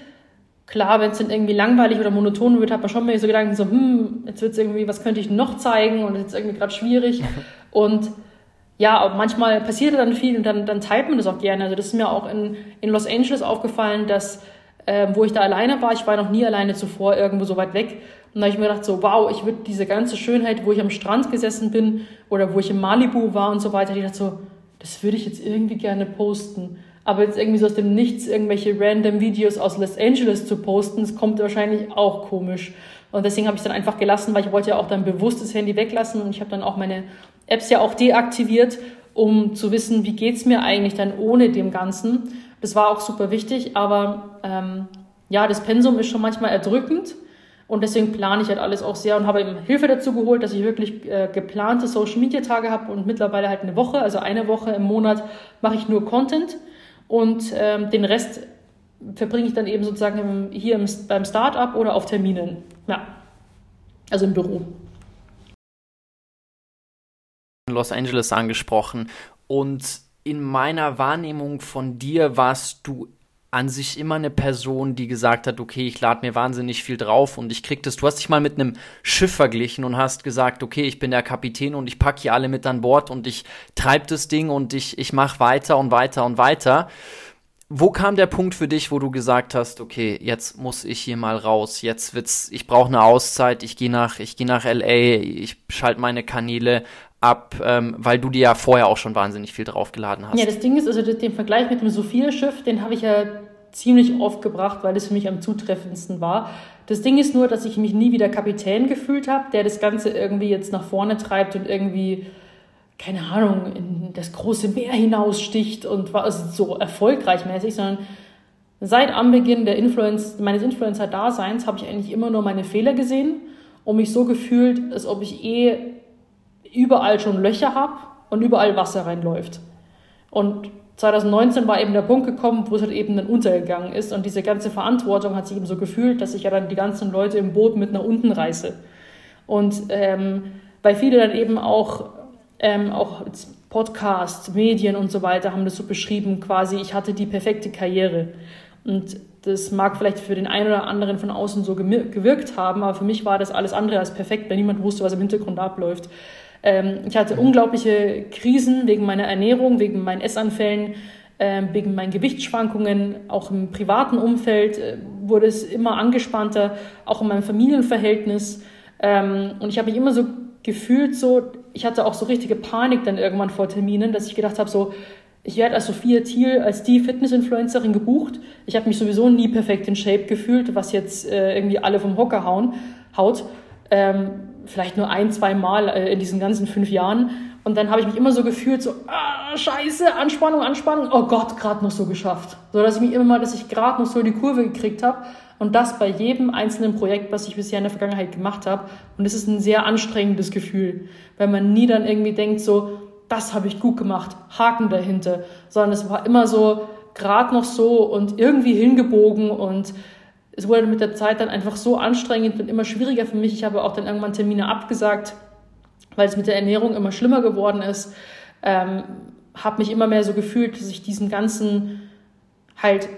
klar, wenn es dann irgendwie langweilig oder monoton wird, hat man schon mal so Gedanken, so, hm, jetzt wird es irgendwie, was könnte ich noch zeigen und jetzt ist irgendwie gerade schwierig. und ja, manchmal passiert dann viel und dann, dann teilt man das auch gerne. Also das ist mir auch in, in Los Angeles aufgefallen, dass, äh, wo ich da alleine war, ich war noch nie alleine zuvor irgendwo so weit weg. Und da habe ich mir gedacht, so, wow, ich würde diese ganze Schönheit, wo ich am Strand gesessen bin oder wo ich im Malibu war und so weiter, ich dachte so, das würde ich jetzt irgendwie gerne posten. Aber jetzt irgendwie so aus dem Nichts irgendwelche random Videos aus Los Angeles zu posten, das kommt wahrscheinlich auch komisch. Und deswegen habe ich dann einfach gelassen, weil ich wollte ja auch dann bewusst das Handy weglassen und ich habe dann auch meine Apps ja auch deaktiviert, um zu wissen, wie geht's mir eigentlich dann ohne dem Ganzen. Das war auch super wichtig, aber ähm, ja, das Pensum ist schon manchmal erdrückend und deswegen plane ich halt alles auch sehr und habe eben Hilfe dazu geholt, dass ich wirklich äh, geplante Social Media Tage habe und mittlerweile halt eine Woche, also eine Woche im Monat mache ich nur Content und ähm, den Rest verbringe ich dann eben sozusagen hier im, beim Startup oder auf Terminen. Ja, also im Büro. Los Angeles angesprochen und in meiner Wahrnehmung von dir warst du an sich immer eine Person, die gesagt hat, okay, ich lade mir wahnsinnig viel drauf und ich krieg das. Du hast dich mal mit einem Schiff verglichen und hast gesagt, okay, ich bin der Kapitän und ich packe hier alle mit an Bord und ich treib das Ding und ich, ich mache weiter und weiter und weiter. Wo kam der Punkt für dich, wo du gesagt hast, okay, jetzt muss ich hier mal raus, jetzt wird's, ich brauche eine Auszeit, ich gehe nach, ich gehe nach LA, ich schalte meine Kanäle ab, ähm, weil du dir ja vorher auch schon wahnsinnig viel draufgeladen hast. Ja, das Ding ist, also den Vergleich mit dem Sophia-Schiff, den habe ich ja ziemlich oft gebracht, weil das für mich am zutreffendsten war. Das Ding ist nur, dass ich mich nie wieder Kapitän gefühlt habe, der das Ganze irgendwie jetzt nach vorne treibt und irgendwie, keine Ahnung, in das große Meer hinaussticht und war also so erfolgreich mäßig, sondern seit Anbeginn der Influence, meines Influencer-Daseins habe ich eigentlich immer nur meine Fehler gesehen und mich so gefühlt, als ob ich eh überall schon Löcher habe und überall Wasser reinläuft. Und 2019 war eben der Punkt gekommen, wo es halt eben dann untergegangen ist und diese ganze Verantwortung hat sich eben so gefühlt, dass ich ja dann die ganzen Leute im Boot mit nach unten reiße. Und ähm, weil viele dann eben auch, ähm, auch Podcasts, Medien und so weiter haben das so beschrieben, quasi ich hatte die perfekte Karriere. Und das mag vielleicht für den einen oder anderen von außen so gewirkt haben, aber für mich war das alles andere als perfekt, weil niemand wusste, was im Hintergrund abläuft. Ähm, ich hatte unglaubliche Krisen wegen meiner Ernährung, wegen meinen Essanfällen, äh, wegen meinen Gewichtsschwankungen. Auch im privaten Umfeld äh, wurde es immer angespannter, auch in meinem Familienverhältnis. Ähm, und ich habe mich immer so gefühlt, so, ich hatte auch so richtige Panik dann irgendwann vor Terminen, dass ich gedacht habe, so, ich werde als Sophia Thiel, als die Fitness-Influencerin gebucht. Ich habe mich sowieso nie perfekt in Shape gefühlt, was jetzt äh, irgendwie alle vom Hocker hauen, haut. Ähm, vielleicht nur ein, zwei Mal äh, in diesen ganzen fünf Jahren. Und dann habe ich mich immer so gefühlt, so, ah, scheiße, Anspannung, Anspannung, oh Gott, gerade noch so geschafft. So dass ich mich immer mal, dass ich gerade noch so die Kurve gekriegt habe. Und das bei jedem einzelnen Projekt, was ich bisher in der Vergangenheit gemacht habe. Und es ist ein sehr anstrengendes Gefühl, weil man nie dann irgendwie denkt, so, das habe ich gut gemacht, Haken dahinter, sondern es war immer so, gerade noch so und irgendwie hingebogen und es wurde mit der Zeit dann einfach so anstrengend und immer schwieriger für mich. Ich habe auch dann irgendwann Termine abgesagt, weil es mit der Ernährung immer schlimmer geworden ist. Ähm, habe mich immer mehr so gefühlt, dass ich diesem ganzen halt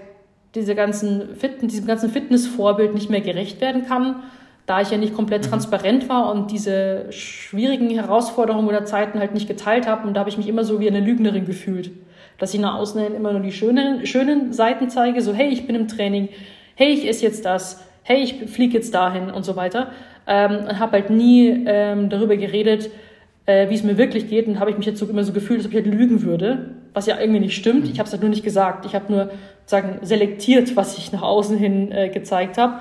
diese ganzen Fit diesem ganzen Fitnessvorbild nicht mehr gerecht werden kann, da ich ja nicht komplett mhm. transparent war und diese schwierigen Herausforderungen oder Zeiten halt nicht geteilt habe. Und da habe ich mich immer so wie eine Lügnerin gefühlt, dass ich nach außen hin immer nur die schönen, schönen Seiten zeige, so hey, ich bin im Training, hey, ich esse jetzt das, hey, ich fliege jetzt dahin und so weiter. Ähm, und habe halt nie ähm, darüber geredet, äh, wie es mir wirklich geht. Und habe ich mich jetzt so immer so gefühlt, als ob ich halt lügen würde, was ja irgendwie nicht stimmt. Ich habe es halt nur nicht gesagt. Ich habe nur sagen selektiert, was ich nach außen hin äh, gezeigt habe.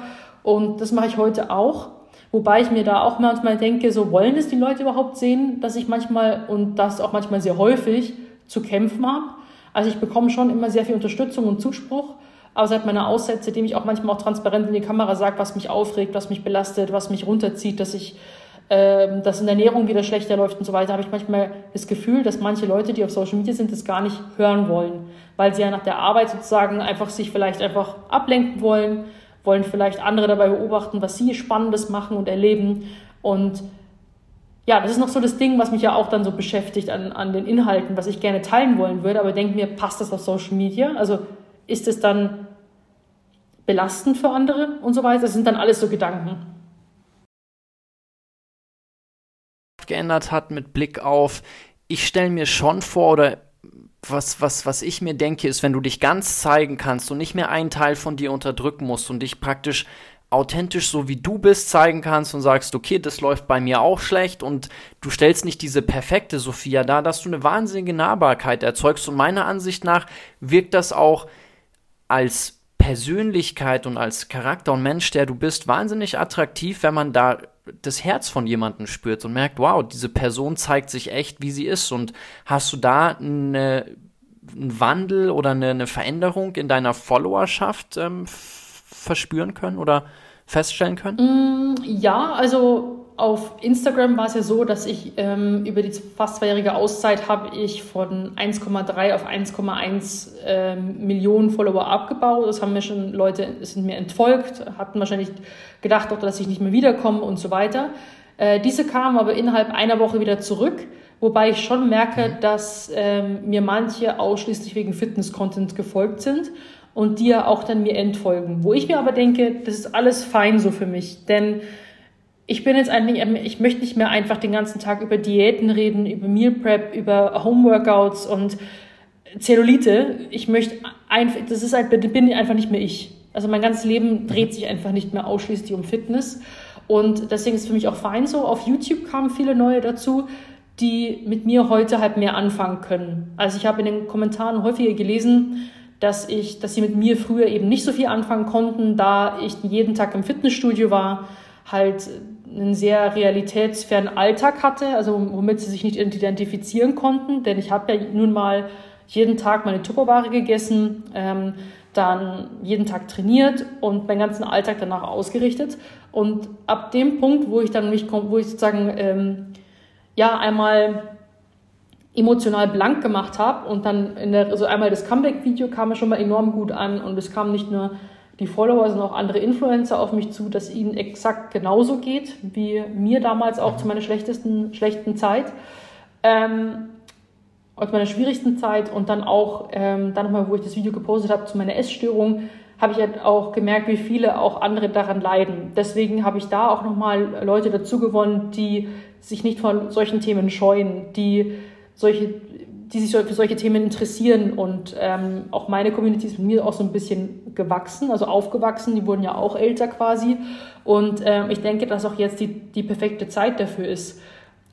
Und das mache ich heute auch. Wobei ich mir da auch manchmal denke, so wollen es die Leute überhaupt sehen, dass ich manchmal und das auch manchmal sehr häufig zu kämpfen habe. Also ich bekomme schon immer sehr viel Unterstützung und Zuspruch, aber seit meiner Aussätze, dem ich auch manchmal auch transparent in die Kamera sage, was mich aufregt, was mich belastet, was mich runterzieht, dass ich ähm, dass in der Ernährung wieder schlechter läuft und so weiter, habe ich manchmal das Gefühl, dass manche Leute, die auf Social Media sind, das gar nicht hören wollen, weil sie ja nach der Arbeit sozusagen einfach sich vielleicht einfach ablenken wollen, wollen vielleicht andere dabei beobachten, was sie Spannendes machen und erleben und ja, das ist noch so das Ding, was mich ja auch dann so beschäftigt an, an den Inhalten, was ich gerne teilen wollen würde, aber denke mir, passt das auf Social Media? Also ist es dann belastend für andere und so weiter? Das sind dann alles so Gedanken. geändert hat mit Blick auf, ich stelle mir schon vor oder was, was, was ich mir denke, ist, wenn du dich ganz zeigen kannst und nicht mehr einen Teil von dir unterdrücken musst und dich praktisch authentisch so wie du bist zeigen kannst und sagst, okay, das läuft bei mir auch schlecht und du stellst nicht diese perfekte Sophia dar, dass du eine wahnsinnige Nahbarkeit erzeugst und meiner Ansicht nach wirkt das auch als Persönlichkeit und als Charakter und Mensch, der du bist, wahnsinnig attraktiv, wenn man da das Herz von jemandem spürt und merkt, wow, diese Person zeigt sich echt, wie sie ist. Und hast du da eine, einen Wandel oder eine, eine, Veränderung in deiner Followerschaft ähm, verspüren können oder feststellen können? Mm, ja, also auf Instagram war es ja so, dass ich ähm, über die fast zweijährige Auszeit habe ich von 1,3 auf 1,1 ähm, Millionen Follower abgebaut. Das haben mir schon Leute, sind mir entfolgt, hatten wahrscheinlich gedacht, auch, dass ich nicht mehr wiederkomme und so weiter. Äh, diese kamen aber innerhalb einer Woche wieder zurück, wobei ich schon merke, mhm. dass ähm, mir manche ausschließlich wegen Fitness-Content gefolgt sind und die ja auch dann mir entfolgen. Wo ich mir aber denke, das ist alles fein so für mich, denn ich bin jetzt eigentlich, ich möchte nicht mehr einfach den ganzen Tag über Diäten reden, über Meal Prep, über Homeworkouts und Zellulite. Ich möchte einfach, das ist halt, bin einfach nicht mehr ich. Also mein ganzes Leben dreht sich einfach nicht mehr ausschließlich um Fitness. Und deswegen ist es für mich auch fein so. Auf YouTube kamen viele neue dazu, die mit mir heute halt mehr anfangen können. Also ich habe in den Kommentaren häufiger gelesen, dass ich, dass sie mit mir früher eben nicht so viel anfangen konnten, da ich jeden Tag im Fitnessstudio war, halt einen sehr realitätsfernen Alltag hatte, also womit sie sich nicht identifizieren konnten, denn ich habe ja nun mal jeden Tag meine Tupperware gegessen, ähm, dann jeden Tag trainiert und meinen ganzen Alltag danach ausgerichtet. Und ab dem Punkt, wo ich dann mich, wo ich sozusagen ähm, ja einmal emotional blank gemacht habe und dann in der, also einmal das Comeback-Video kam mir schon mal enorm gut an und es kam nicht nur die Follower sind auch andere Influencer auf mich zu, dass ihnen exakt genauso geht, wie mir damals auch zu meiner schlechtesten, schlechten Zeit. Ähm, aus meiner schwierigsten Zeit und dann auch, ähm, dann nochmal, wo ich das Video gepostet habe, zu meiner Essstörung, habe ich halt auch gemerkt, wie viele auch andere daran leiden. Deswegen habe ich da auch nochmal Leute dazu gewonnen, die sich nicht von solchen Themen scheuen, die solche die sich für solche Themen interessieren. Und ähm, auch meine Community ist mit mir auch so ein bisschen gewachsen, also aufgewachsen. Die wurden ja auch älter quasi. Und ähm, ich denke, dass auch jetzt die, die perfekte Zeit dafür ist.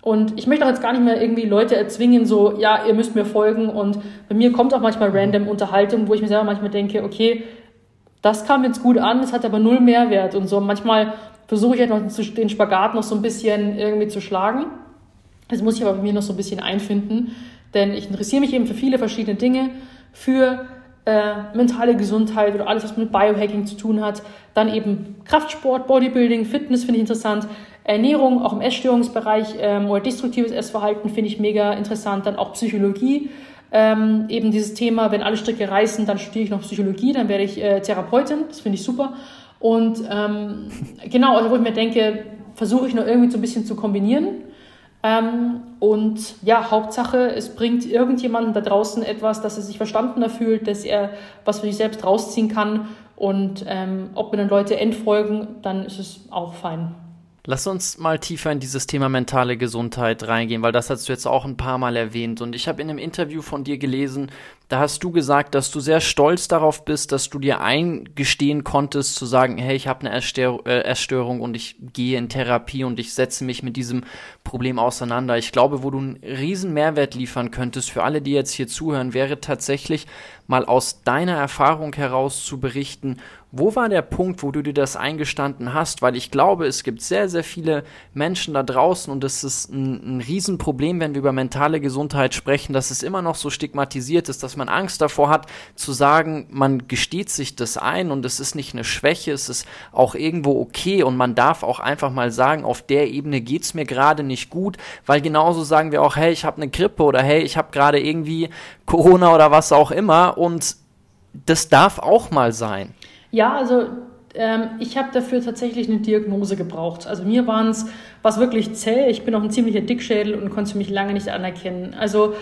Und ich möchte auch jetzt gar nicht mehr irgendwie Leute erzwingen, so, ja, ihr müsst mir folgen. Und bei mir kommt auch manchmal random Unterhaltung, wo ich mir selber manchmal denke, okay, das kam jetzt gut an, es hat aber null Mehrwert und so. Manchmal versuche ich halt noch den Spagat noch so ein bisschen irgendwie zu schlagen. Das muss ich aber bei mir noch so ein bisschen einfinden. Denn ich interessiere mich eben für viele verschiedene Dinge, für äh, mentale Gesundheit oder alles, was mit Biohacking zu tun hat. Dann eben Kraftsport, Bodybuilding, Fitness finde ich interessant. Ernährung, auch im Essstörungsbereich ähm, oder destruktives Essverhalten finde ich mega interessant. Dann auch Psychologie. Ähm, eben dieses Thema, wenn alle Stricke reißen, dann studiere ich noch Psychologie, dann werde ich äh, Therapeutin. Das finde ich super. Und ähm, genau, also wo ich mir denke, versuche ich noch irgendwie so ein bisschen zu kombinieren. Ähm, und ja, Hauptsache, es bringt irgendjemanden da draußen etwas, dass er sich verstandener fühlt, dass er was für sich selbst rausziehen kann. Und ähm, ob mir dann Leute entfolgen, dann ist es auch fein. Lass uns mal tiefer in dieses Thema mentale Gesundheit reingehen, weil das hast du jetzt auch ein paar Mal erwähnt. Und ich habe in einem Interview von dir gelesen, da hast du gesagt, dass du sehr stolz darauf bist, dass du dir eingestehen konntest, zu sagen, hey, ich habe eine äh, Essstörung und ich gehe in Therapie und ich setze mich mit diesem Problem auseinander. Ich glaube, wo du einen riesen Mehrwert liefern könntest für alle, die jetzt hier zuhören, wäre tatsächlich mal aus deiner Erfahrung heraus zu berichten, wo war der Punkt, wo du dir das eingestanden hast? Weil ich glaube, es gibt sehr, sehr viele Menschen da draußen und es ist ein, ein Riesenproblem, wenn wir über mentale Gesundheit sprechen, dass es immer noch so stigmatisiert ist, dass man Angst davor hat, zu sagen, man gesteht sich das ein und es ist nicht eine Schwäche, es ist auch irgendwo okay und man darf auch einfach mal sagen, auf der Ebene geht's mir gerade nicht gut, weil genauso sagen wir auch, hey, ich habe eine Grippe oder hey, ich habe gerade irgendwie Corona oder was auch immer und das darf auch mal sein. Ja, also ähm, ich habe dafür tatsächlich eine Diagnose gebraucht. Also mir waren es was wirklich zäh. Ich bin auch ein ziemlicher Dickschädel und konnte mich lange nicht anerkennen. Also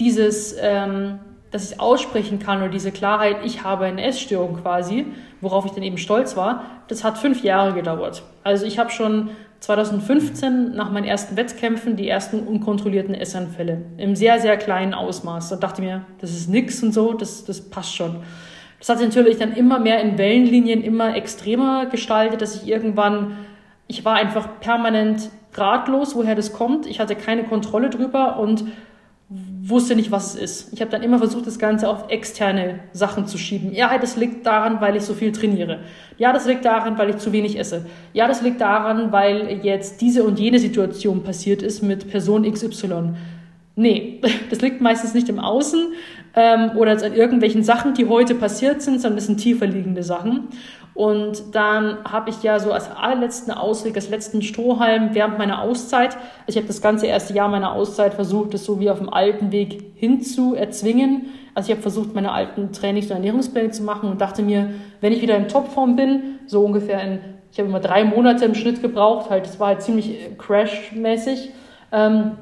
dieses, ähm, dass ich aussprechen kann oder diese Klarheit, ich habe eine Essstörung quasi, worauf ich dann eben stolz war, das hat fünf Jahre gedauert. Also ich habe schon 2015 nach meinen ersten Wettkämpfen die ersten unkontrollierten Essanfälle im sehr, sehr kleinen Ausmaß. Da dachte ich mir, das ist nix und so, das, das passt schon. Das hat sich natürlich dann immer mehr in Wellenlinien immer extremer gestaltet, dass ich irgendwann, ich war einfach permanent ratlos, woher das kommt. Ich hatte keine Kontrolle drüber und wusste nicht, was es ist. Ich habe dann immer versucht, das Ganze auf externe Sachen zu schieben. Ja, das liegt daran, weil ich so viel trainiere. Ja, das liegt daran, weil ich zu wenig esse. Ja, das liegt daran, weil jetzt diese und jene Situation passiert ist mit Person XY. Nee, das liegt meistens nicht im Außen ähm, oder an irgendwelchen Sachen, die heute passiert sind, sondern das sind tiefer liegende Sachen. Und dann habe ich ja so als allerletzten Ausweg, als letzten Strohhalm während meiner Auszeit, also ich habe das ganze erste Jahr meiner Auszeit versucht, das so wie auf dem alten Weg hinzu erzwingen. Also ich habe versucht, meine alten Trainings- und Ernährungspläne zu machen und dachte mir, wenn ich wieder in Topform bin, so ungefähr in, ich habe immer drei Monate im Schnitt gebraucht, halt, das war halt ziemlich äh, crash-mäßig, ähm,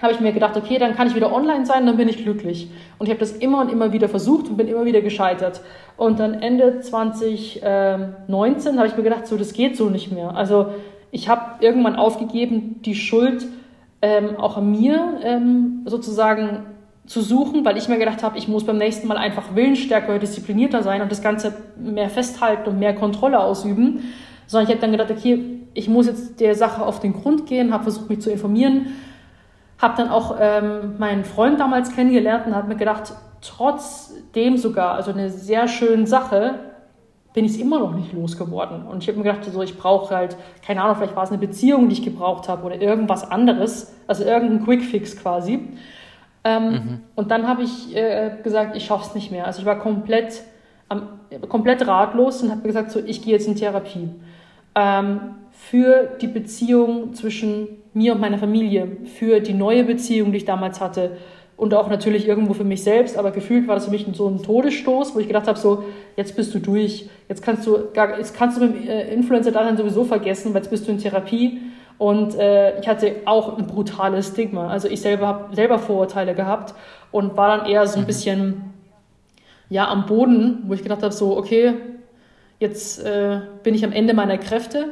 habe ich mir gedacht, okay, dann kann ich wieder online sein, dann bin ich glücklich. Und ich habe das immer und immer wieder versucht und bin immer wieder gescheitert. Und dann Ende 2019 habe ich mir gedacht, so, das geht so nicht mehr. Also ich habe irgendwann aufgegeben, die Schuld ähm, auch an mir ähm, sozusagen zu suchen, weil ich mir gedacht habe, ich muss beim nächsten Mal einfach willensstärker, disziplinierter sein und das Ganze mehr festhalten und mehr Kontrolle ausüben. Sondern ich habe dann gedacht, okay, ich muss jetzt der Sache auf den Grund gehen, habe versucht, mich zu informieren habe dann auch ähm, meinen Freund damals kennengelernt und habe mir gedacht, trotzdem sogar, also eine sehr schöne Sache, bin ich es immer noch nicht losgeworden. Und ich habe mir gedacht, so, ich brauche halt, keine Ahnung, vielleicht war es eine Beziehung, die ich gebraucht habe oder irgendwas anderes, also irgendein Quickfix quasi. Ähm, mhm. Und dann habe ich äh, gesagt, ich schaffe es nicht mehr. Also ich war komplett, ähm, komplett ratlos und habe gesagt, so, ich gehe jetzt in Therapie. Ähm, für die Beziehung zwischen mir und meiner Familie, für die neue Beziehung, die ich damals hatte und auch natürlich irgendwo für mich selbst, aber gefühlt war das für mich so ein Todesstoß, wo ich gedacht habe, so, jetzt bist du durch, jetzt kannst du, jetzt kannst du mit äh, Influencer dann sowieso vergessen, weil jetzt bist du in Therapie. Und äh, ich hatte auch ein brutales Stigma, also ich selber habe selber Vorurteile gehabt und war dann eher so ein mhm. bisschen, ja, am Boden, wo ich gedacht habe, so, okay, jetzt äh, bin ich am Ende meiner Kräfte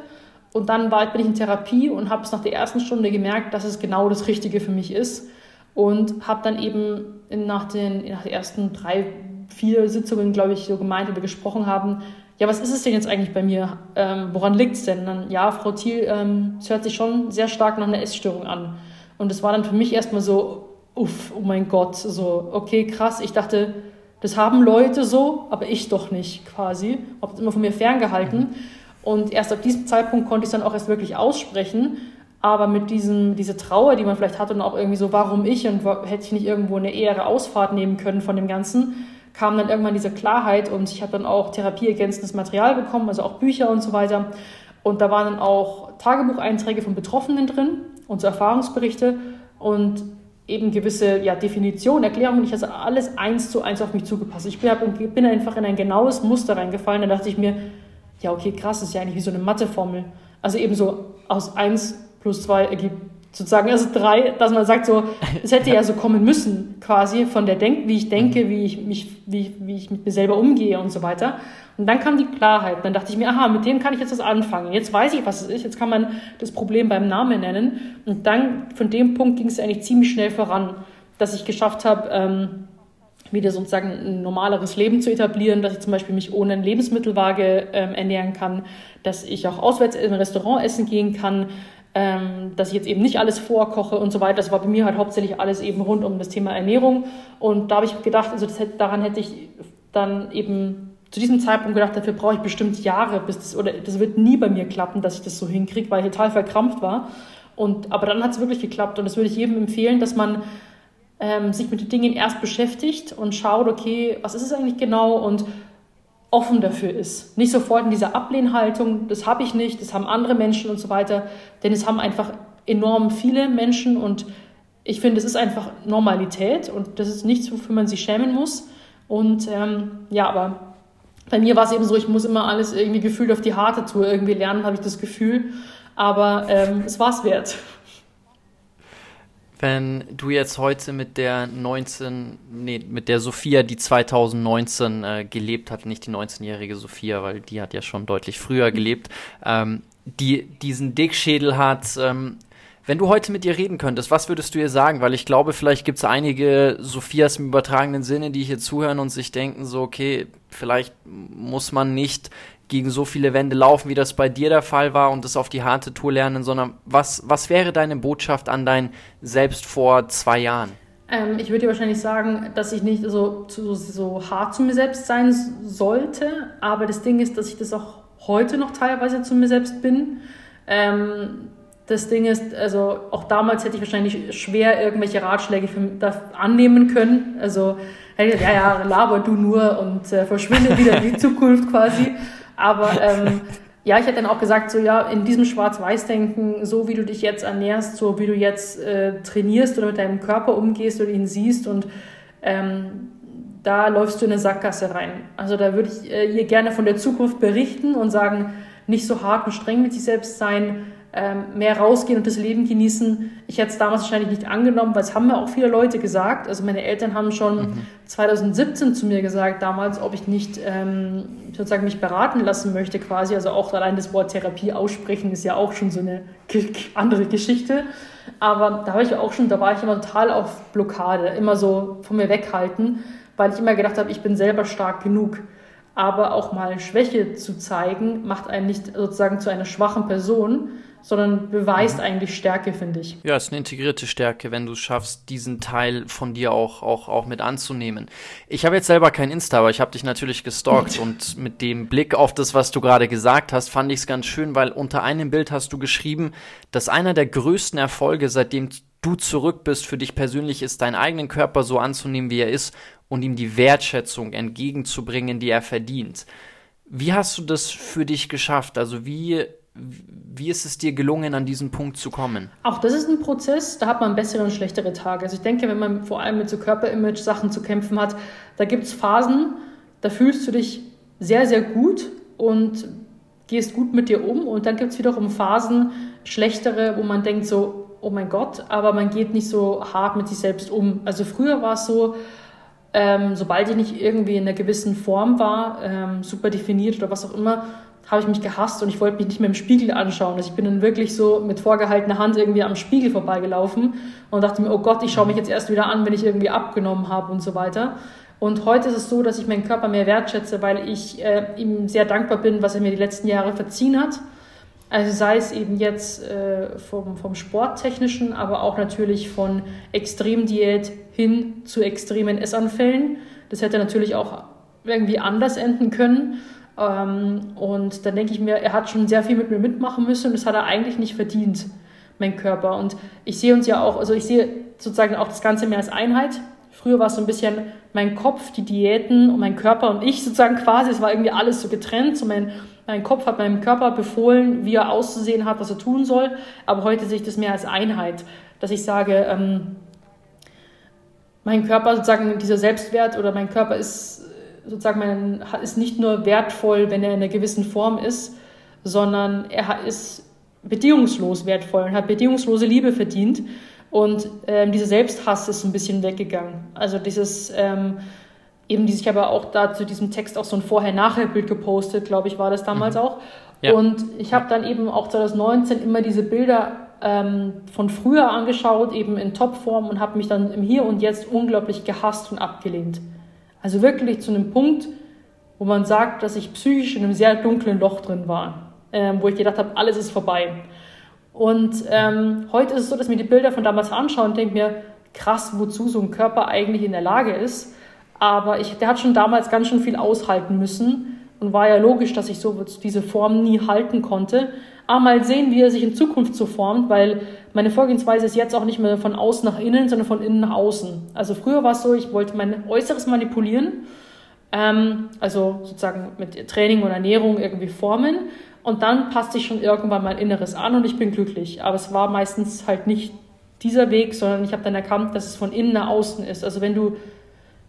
und dann war, bin ich in Therapie und habe es nach der ersten Stunde gemerkt, dass es genau das Richtige für mich ist. Und habe dann eben nach den, nach den ersten drei, vier Sitzungen, glaube ich, so gemeint, wir gesprochen haben, ja, was ist es denn jetzt eigentlich bei mir? Ähm, woran liegt es denn? Dann, ja, Frau Thiel, ähm, es hört sich schon sehr stark nach einer Essstörung an. Und es war dann für mich erstmal so, uff, oh mein Gott, so, okay, krass. Ich dachte, das haben Leute so, aber ich doch nicht quasi. Habe es immer von mir ferngehalten. Mhm. Und erst ab diesem Zeitpunkt konnte ich es dann auch erst wirklich aussprechen. Aber mit diesem, diese Trauer, die man vielleicht hatte und auch irgendwie so, warum ich und hätte ich nicht irgendwo eine ehere Ausfahrt nehmen können von dem Ganzen, kam dann irgendwann diese Klarheit und ich habe dann auch therapieergänzendes Material bekommen, also auch Bücher und so weiter. Und da waren dann auch Tagebucheinträge von Betroffenen drin und so Erfahrungsberichte und eben gewisse ja, Definitionen, Erklärungen. Ich habe alles eins zu eins auf mich zugepasst. Ich bin einfach in ein genaues Muster reingefallen. Da dachte ich mir, ja, okay, krass, das ist ja eigentlich wie so eine Matheformel. Also eben so aus 1 plus 2 ergibt sozusagen, also drei, dass man sagt so, es hätte ja so kommen müssen, quasi von der Denk, wie ich denke, mhm. wie ich mich, wie, wie ich mit mir selber umgehe und so weiter. Und dann kam die Klarheit. Dann dachte ich mir, aha, mit dem kann ich jetzt was anfangen. Jetzt weiß ich, was es ist. Jetzt kann man das Problem beim Namen nennen. Und dann, von dem Punkt ging es eigentlich ziemlich schnell voran, dass ich geschafft habe, ähm, wieder sozusagen ein normaleres Leben zu etablieren, dass ich zum Beispiel mich ohne Lebensmittelwaage ähm, ernähren kann, dass ich auch auswärts im Restaurant essen gehen kann, ähm, dass ich jetzt eben nicht alles vorkoche und so weiter. Das war bei mir halt hauptsächlich alles eben rund um das Thema Ernährung. Und da habe ich gedacht, also das, daran hätte ich dann eben zu diesem Zeitpunkt gedacht, dafür brauche ich bestimmt Jahre, bis das, oder das wird nie bei mir klappen, dass ich das so hinkriege, weil ich total verkrampft war. Und, aber dann hat es wirklich geklappt und das würde ich jedem empfehlen, dass man ähm, sich mit den Dingen erst beschäftigt und schaut, okay, was ist es eigentlich genau und offen dafür ist. Nicht sofort in dieser Ablehnhaltung, das habe ich nicht, das haben andere Menschen und so weiter, denn es haben einfach enorm viele Menschen und ich finde, es ist einfach Normalität und das ist nichts, wofür man sich schämen muss. Und ähm, ja, aber bei mir war es eben so, ich muss immer alles irgendwie gefühlt auf die harte Tour irgendwie lernen, habe ich das Gefühl. Aber ähm, es war es wert. Wenn du jetzt heute mit der 19, nee, mit der Sophia, die 2019 äh, gelebt hat, nicht die 19-jährige Sophia, weil die hat ja schon deutlich früher gelebt, ähm, die diesen Dickschädel hat, ähm, wenn du heute mit ihr reden könntest, was würdest du ihr sagen? Weil ich glaube, vielleicht gibt es einige Sophias im übertragenen Sinne, die hier zuhören und sich denken, so, okay, vielleicht muss man nicht gegen so viele Wände laufen, wie das bei dir der Fall war und das auf die harte Tour lernen, sondern was, was wäre deine Botschaft an dein Selbst vor zwei Jahren? Ähm, ich würde dir wahrscheinlich sagen, dass ich nicht so, so, so hart zu mir selbst sein sollte, aber das Ding ist, dass ich das auch heute noch teilweise zu mir selbst bin. Ähm, das Ding ist, also auch damals hätte ich wahrscheinlich schwer irgendwelche Ratschläge für, annehmen können. Also, ja, ja, laber du nur und äh, verschwinde wieder in die Zukunft quasi. Aber ähm, ja, ich hätte dann auch gesagt, so ja, in diesem Schwarz-Weiß-Denken, so wie du dich jetzt ernährst, so wie du jetzt äh, trainierst oder mit deinem Körper umgehst oder ihn siehst und ähm, da läufst du in eine Sackgasse rein. Also da würde ich äh, ihr gerne von der Zukunft berichten und sagen, nicht so hart und streng mit sich selbst sein, ähm, mehr rausgehen und das Leben genießen. Ich hätte es damals wahrscheinlich nicht angenommen, weil es haben mir auch viele Leute gesagt. Also meine Eltern haben schon mhm. 2017 zu mir gesagt, damals, ob ich nicht ähm, sozusagen mich beraten lassen möchte quasi. Also auch allein das Wort Therapie aussprechen ist ja auch schon so eine andere Geschichte. Aber da war ich auch schon, da war ich immer total auf Blockade, immer so von mir weghalten, weil ich immer gedacht habe, ich bin selber stark genug aber auch mal Schwäche zu zeigen, macht einen nicht sozusagen zu einer schwachen Person, sondern beweist mhm. eigentlich Stärke, finde ich. Ja, es ist eine integrierte Stärke, wenn du es schaffst, diesen Teil von dir auch, auch, auch mit anzunehmen. Ich habe jetzt selber kein Insta, aber ich habe dich natürlich gestalkt und mit dem Blick auf das, was du gerade gesagt hast, fand ich es ganz schön, weil unter einem Bild hast du geschrieben, dass einer der größten Erfolge, seitdem du zurück bist, für dich persönlich ist, deinen eigenen Körper so anzunehmen, wie er ist und ihm die Wertschätzung entgegenzubringen, die er verdient. Wie hast du das für dich geschafft? Also wie wie ist es dir gelungen, an diesen Punkt zu kommen? Auch das ist ein Prozess, da hat man bessere und schlechtere Tage. Also ich denke, wenn man vor allem mit so Körperimage-Sachen zu kämpfen hat, da gibt es Phasen, da fühlst du dich sehr, sehr gut und gehst gut mit dir um. Und dann gibt es wiederum Phasen, schlechtere, wo man denkt so, oh mein Gott, aber man geht nicht so hart mit sich selbst um. Also früher war es so, ähm, sobald ich nicht irgendwie in einer gewissen Form war, ähm, super definiert oder was auch immer, habe ich mich gehasst und ich wollte mich nicht mehr im Spiegel anschauen. Also ich bin dann wirklich so mit vorgehaltener Hand irgendwie am Spiegel vorbeigelaufen und dachte mir, oh Gott, ich schaue mich jetzt erst wieder an, wenn ich irgendwie abgenommen habe und so weiter. Und heute ist es so, dass ich meinen Körper mehr wertschätze, weil ich äh, ihm sehr dankbar bin, was er mir die letzten Jahre verziehen hat. Also sei es eben jetzt äh, vom, vom Sporttechnischen, aber auch natürlich von Extremdiät hin zu extremen Essanfällen. Das hätte natürlich auch irgendwie anders enden können. Ähm, und dann denke ich mir, er hat schon sehr viel mit mir mitmachen müssen und das hat er eigentlich nicht verdient, mein Körper. Und ich sehe uns ja auch, also ich sehe sozusagen auch das Ganze mehr als Einheit. Früher war es so ein bisschen mein Kopf, die Diäten und mein Körper und ich sozusagen quasi, es war irgendwie alles so getrennt. So mein, mein Kopf hat meinem Körper befohlen, wie er auszusehen hat, was er tun soll. Aber heute sehe ich das mehr als Einheit, dass ich sage, ähm, mein Körper sozusagen, dieser Selbstwert oder mein Körper ist sozusagen, man ist nicht nur wertvoll, wenn er in einer gewissen Form ist, sondern er ist bedingungslos wertvoll und habe bedingungslose Liebe verdient. Und ähm, dieser Selbsthass ist ein bisschen weggegangen. Also dieses, ähm, eben dieses, ich habe auch da zu diesem Text auch so ein Vorher-Nachher-Bild gepostet, glaube ich, war das damals mhm. auch. Ja. Und ich habe dann eben auch 2019 immer diese Bilder ähm, von früher angeschaut, eben in Topform und habe mich dann im Hier und Jetzt unglaublich gehasst und abgelehnt. Also wirklich zu einem Punkt, wo man sagt, dass ich psychisch in einem sehr dunklen Loch drin war, ähm, wo ich gedacht habe, alles ist vorbei. Und ähm, heute ist es so, dass ich mir die Bilder von damals anschaue und denke mir, krass, wozu so ein Körper eigentlich in der Lage ist. Aber ich, der hat schon damals ganz schön viel aushalten müssen und war ja logisch, dass ich so diese Form nie halten konnte. Aber mal sehen, wie er sich in Zukunft so formt, weil meine Vorgehensweise ist jetzt auch nicht mehr von außen nach innen, sondern von innen nach außen. Also früher war es so, ich wollte mein Äußeres manipulieren, ähm, also sozusagen mit Training und Ernährung irgendwie formen. Und dann passt sich schon irgendwann mein Inneres an und ich bin glücklich. Aber es war meistens halt nicht dieser Weg, sondern ich habe dann erkannt, dass es von innen nach außen ist. Also wenn du,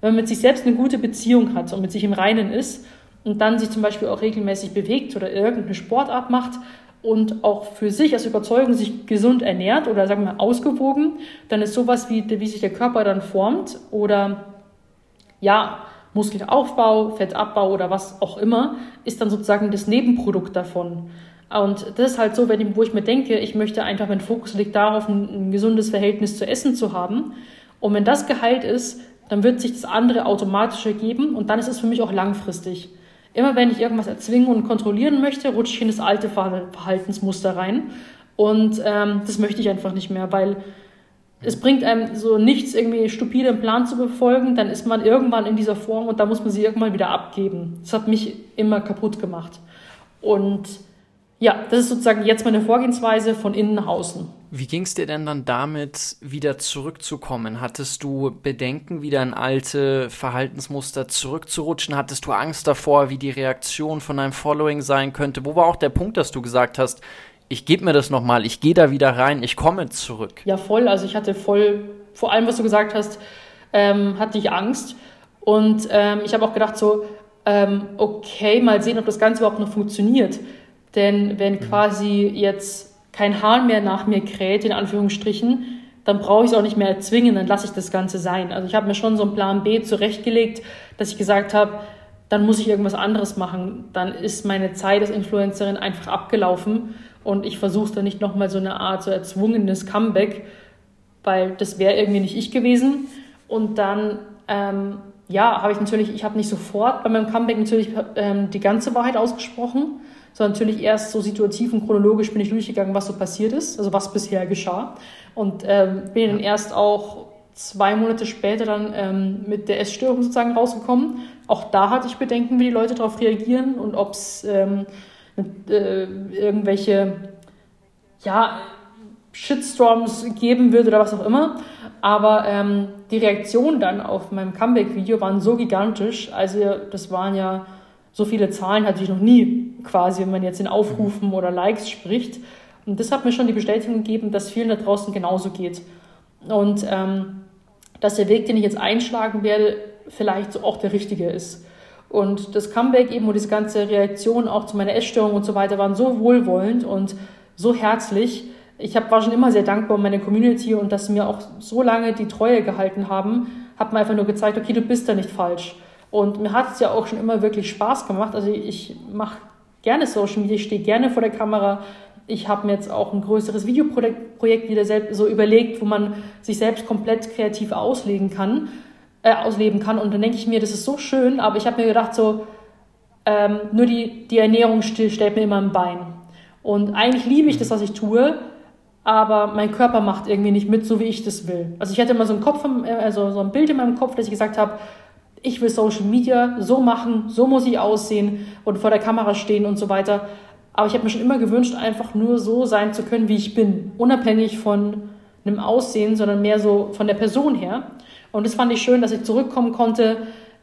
wenn man mit sich selbst eine gute Beziehung hat und mit sich im Reinen ist und dann sich zum Beispiel auch regelmäßig bewegt oder irgendeine Sportart macht und auch für sich als Überzeugung sich gesund ernährt oder sagen wir mal ausgewogen, dann ist sowas wie, wie sich der Körper dann formt oder ja, Muskelaufbau, Fettabbau oder was auch immer, ist dann sozusagen das Nebenprodukt davon. Und das ist halt so, wenn ich, wo ich mir denke, ich möchte einfach, mein Fokus liegt darauf, ein, ein gesundes Verhältnis zu Essen zu haben. Und wenn das geheilt ist, dann wird sich das andere automatisch ergeben und dann ist es für mich auch langfristig. Immer wenn ich irgendwas erzwingen und kontrollieren möchte, rutsche ich in das alte Verhaltensmuster rein. Und ähm, das möchte ich einfach nicht mehr, weil es bringt einem so nichts, irgendwie stupide einen Plan zu befolgen, dann ist man irgendwann in dieser Form und da muss man sie irgendwann wieder abgeben. Das hat mich immer kaputt gemacht. Und ja, das ist sozusagen jetzt meine Vorgehensweise von innen nach außen. Wie ging es dir denn dann damit, wieder zurückzukommen? Hattest du Bedenken, wieder in alte Verhaltensmuster zurückzurutschen? Hattest du Angst davor, wie die Reaktion von deinem Following sein könnte? Wo war auch der Punkt, dass du gesagt hast, ich gebe mir das nochmal, ich gehe da wieder rein, ich komme zurück. Ja, voll. Also ich hatte voll, vor allem, was du gesagt hast, ähm, hatte ich Angst. Und ähm, ich habe auch gedacht so, ähm, okay, mal sehen, ob das Ganze überhaupt noch funktioniert. Denn wenn mhm. quasi jetzt kein Hahn mehr nach mir kräht, in Anführungsstrichen, dann brauche ich es auch nicht mehr erzwingen, dann lasse ich das Ganze sein. Also ich habe mir schon so einen Plan B zurechtgelegt, dass ich gesagt habe, dann muss ich irgendwas anderes machen. Dann ist meine Zeit als Influencerin einfach abgelaufen und ich versuche dann nicht nochmal so eine Art so erzwungenes Comeback, weil das wäre irgendwie nicht ich gewesen. Und dann, ähm, ja, habe ich natürlich, ich habe nicht sofort bei meinem Comeback natürlich ähm, die ganze Wahrheit ausgesprochen, sondern natürlich erst so situativ und chronologisch bin ich durchgegangen, was so passiert ist, also was bisher geschah. Und ähm, bin dann erst auch zwei Monate später dann ähm, mit der Essstörung sozusagen rausgekommen. Auch da hatte ich Bedenken, wie die Leute darauf reagieren und ob es ähm, äh, irgendwelche ja, Shitstorms geben würde oder was auch immer. Aber ähm, die Reaktionen dann auf meinem Comeback-Video waren so gigantisch. Also das waren ja so viele Zahlen hatte ich noch nie quasi, wenn man jetzt in Aufrufen oder Likes spricht. Und das hat mir schon die Bestätigung gegeben, dass vielen da draußen genauso geht. Und ähm, dass der Weg, den ich jetzt einschlagen werde, vielleicht so auch der richtige ist. Und das Comeback eben und diese ganze Reaktion auch zu meiner Essstörung und so weiter waren so wohlwollend und so herzlich. Ich hab, war schon immer sehr dankbar um meine Community und dass sie mir auch so lange die Treue gehalten haben, hat mir einfach nur gezeigt, okay, du bist da nicht falsch. Und mir hat es ja auch schon immer wirklich Spaß gemacht. Also ich mache gerne Social Media, ich stehe gerne vor der Kamera. Ich habe mir jetzt auch ein größeres Videoprojekt wieder so überlegt, wo man sich selbst komplett kreativ auslegen kann äh, ausleben kann. Und dann denke ich mir, das ist so schön, aber ich habe mir gedacht, so, ähm, nur die, die Ernährung still, stellt mir immer ein Bein. Und eigentlich liebe ich das, was ich tue, aber mein Körper macht irgendwie nicht mit, so wie ich das will. Also ich hatte immer so einen Kopf, also so ein Bild in meinem Kopf, dass ich gesagt habe, ich will Social Media so machen, so muss ich aussehen und vor der Kamera stehen und so weiter. Aber ich habe mir schon immer gewünscht, einfach nur so sein zu können, wie ich bin, unabhängig von einem Aussehen, sondern mehr so von der Person her. Und das fand ich schön, dass ich zurückkommen konnte,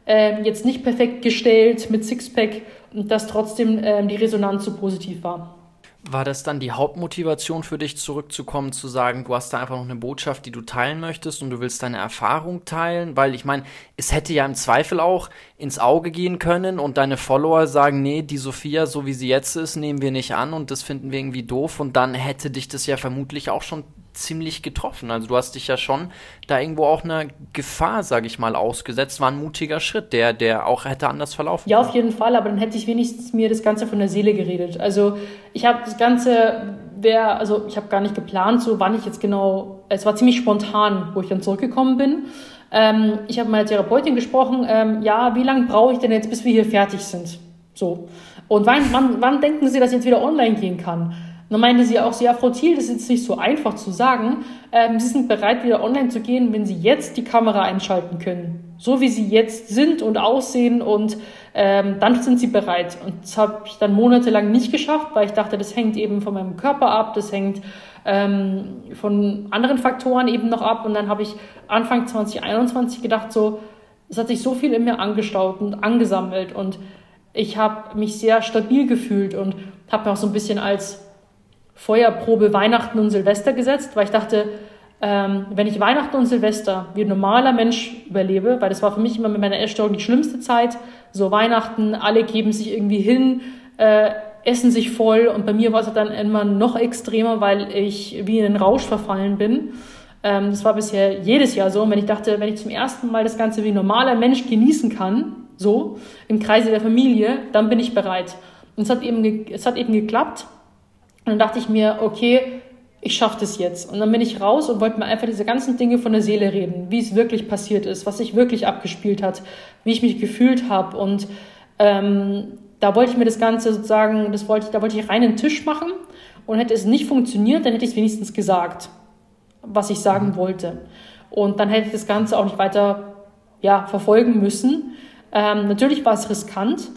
äh, jetzt nicht perfekt gestellt mit Sixpack und dass trotzdem äh, die Resonanz so positiv war. War das dann die Hauptmotivation für dich zurückzukommen, zu sagen, du hast da einfach noch eine Botschaft, die du teilen möchtest und du willst deine Erfahrung teilen? Weil ich meine, es hätte ja im Zweifel auch ins Auge gehen können und deine Follower sagen, nee, die Sophia, so wie sie jetzt ist, nehmen wir nicht an und das finden wir irgendwie doof und dann hätte dich das ja vermutlich auch schon ziemlich getroffen. Also du hast dich ja schon da irgendwo auch einer Gefahr, sage ich mal, ausgesetzt. War ein mutiger Schritt, der, der auch hätte anders verlaufen Ja, auf jeden Fall, aber dann hätte ich wenigstens mir das Ganze von der Seele geredet. Also ich habe das Ganze, wär, also ich habe gar nicht geplant, so wann ich jetzt genau, es war ziemlich spontan, wo ich dann zurückgekommen bin. Ähm, ich habe mit meiner Therapeutin gesprochen, ähm, ja, wie lange brauche ich denn jetzt, bis wir hier fertig sind? So. Und wann, wann, wann denken Sie, dass ich jetzt wieder online gehen kann? Dann meinte sie auch so, ja, Frau Thiel, das ist jetzt nicht so einfach zu sagen. Ähm, sie sind bereit, wieder online zu gehen, wenn Sie jetzt die Kamera einschalten können. So wie Sie jetzt sind und aussehen und ähm, dann sind Sie bereit. Und das habe ich dann monatelang nicht geschafft, weil ich dachte, das hängt eben von meinem Körper ab, das hängt ähm, von anderen Faktoren eben noch ab. Und dann habe ich Anfang 2021 gedacht, so, es hat sich so viel in mir angestaut und angesammelt und ich habe mich sehr stabil gefühlt und habe mir auch so ein bisschen als Feuerprobe Weihnachten und Silvester gesetzt, weil ich dachte, ähm, wenn ich Weihnachten und Silvester wie ein normaler Mensch überlebe, weil das war für mich immer mit meiner Essstörung die schlimmste Zeit, so Weihnachten, alle geben sich irgendwie hin, äh, essen sich voll und bei mir war es dann immer noch extremer, weil ich wie in einen Rausch verfallen bin. Ähm, das war bisher jedes Jahr so und wenn ich dachte, wenn ich zum ersten Mal das Ganze wie ein normaler Mensch genießen kann, so im Kreise der Familie, dann bin ich bereit. Und es hat eben, es hat eben geklappt und dann dachte ich mir, okay, ich schaffe das jetzt. Und dann bin ich raus und wollte mir einfach diese ganzen Dinge von der Seele reden, wie es wirklich passiert ist, was sich wirklich abgespielt hat, wie ich mich gefühlt habe. Und ähm, da wollte ich mir das Ganze sozusagen, das wollte ich, da wollte ich reinen Tisch machen. Und hätte es nicht funktioniert, dann hätte ich es wenigstens gesagt, was ich sagen wollte. Und dann hätte ich das Ganze auch nicht weiter ja, verfolgen müssen. Ähm, natürlich war es riskant.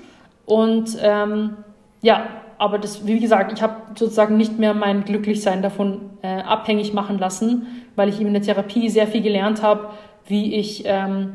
Und ähm, ja, aber das, wie gesagt, ich habe sozusagen nicht mehr mein Glücklichsein davon äh, abhängig machen lassen, weil ich eben in der Therapie sehr viel gelernt habe, wie ich, ähm,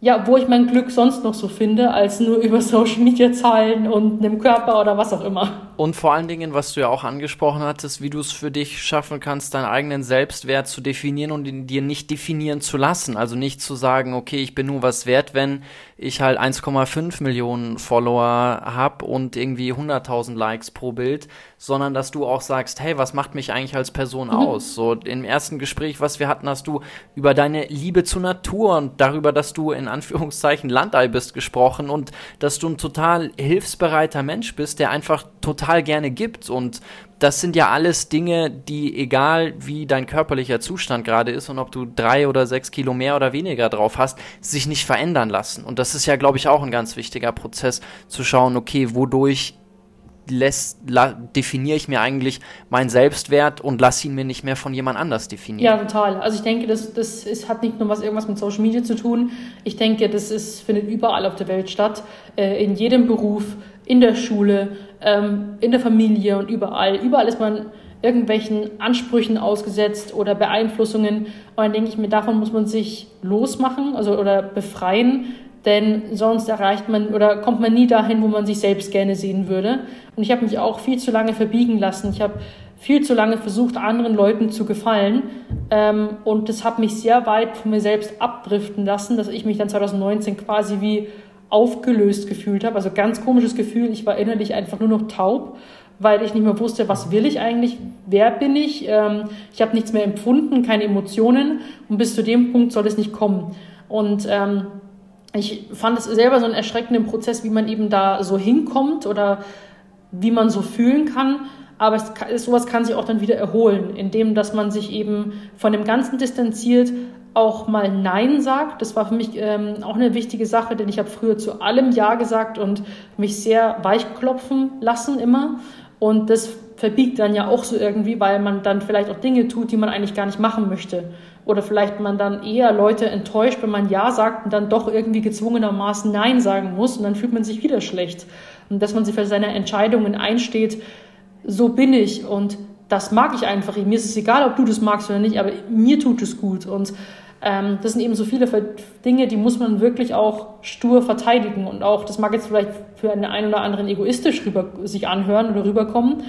ja, wo ich mein Glück sonst noch so finde, als nur über Social Media Zahlen und einem Körper oder was auch immer. Und vor allen Dingen, was du ja auch angesprochen hattest, wie du es für dich schaffen kannst, deinen eigenen Selbstwert zu definieren und ihn dir nicht definieren zu lassen. Also nicht zu sagen, okay, ich bin nur was wert, wenn ich halt 1,5 Millionen Follower habe und irgendwie 100.000 Likes pro Bild, sondern dass du auch sagst, hey, was macht mich eigentlich als Person mhm. aus? So im ersten Gespräch, was wir hatten, hast du über deine Liebe zur Natur und darüber, dass du in Anführungszeichen Landei bist gesprochen und dass du ein total hilfsbereiter Mensch bist, der einfach total gerne gibt. Und das sind ja alles Dinge, die, egal wie dein körperlicher Zustand gerade ist und ob du drei oder sechs Kilo mehr oder weniger drauf hast, sich nicht verändern lassen. Und das ist ja, glaube ich, auch ein ganz wichtiger Prozess, zu schauen, okay, wodurch lässt, definiere ich mir eigentlich meinen Selbstwert und lasse ihn mir nicht mehr von jemand anders definieren. Ja, total. Also ich denke, das, das ist, hat nicht nur was irgendwas mit Social Media zu tun. Ich denke, das ist, findet überall auf der Welt statt, äh, in jedem Beruf, in der Schule, ähm, in der Familie und überall. Überall ist man irgendwelchen Ansprüchen ausgesetzt oder Beeinflussungen. Und dann denke ich mir, davon muss man sich losmachen also, oder befreien, denn sonst erreicht man oder kommt man nie dahin, wo man sich selbst gerne sehen würde. Und ich habe mich auch viel zu lange verbiegen lassen. Ich habe viel zu lange versucht, anderen Leuten zu gefallen. Ähm, und das hat mich sehr weit von mir selbst abdriften lassen, dass ich mich dann 2019 quasi wie aufgelöst gefühlt habe. Also ganz komisches Gefühl. Ich war innerlich einfach nur noch taub, weil ich nicht mehr wusste, was will ich eigentlich, wer bin ich. Ähm, ich habe nichts mehr empfunden, keine Emotionen. Und bis zu dem Punkt soll es nicht kommen. Und ähm, ich fand es selber so einen erschreckenden Prozess, wie man eben da so hinkommt oder wie man so fühlen kann. Aber es, sowas kann sich auch dann wieder erholen, indem dass man sich eben von dem Ganzen distanziert, auch mal Nein sagt. Das war für mich ähm, auch eine wichtige Sache, denn ich habe früher zu allem Ja gesagt und mich sehr weichklopfen lassen immer. Und das verbiegt dann ja auch so irgendwie, weil man dann vielleicht auch Dinge tut, die man eigentlich gar nicht machen möchte oder vielleicht man dann eher Leute enttäuscht, wenn man Ja sagt und dann doch irgendwie gezwungenermaßen Nein sagen muss und dann fühlt man sich wieder schlecht. Und dass man sich für seine Entscheidungen einsteht, so bin ich und das mag ich einfach. Mir ist es egal, ob du das magst oder nicht, aber mir tut es gut. Und ähm, das sind eben so viele Dinge, die muss man wirklich auch stur verteidigen. Und auch, das mag jetzt vielleicht für einen einen oder anderen egoistisch rüber, sich anhören oder rüberkommen,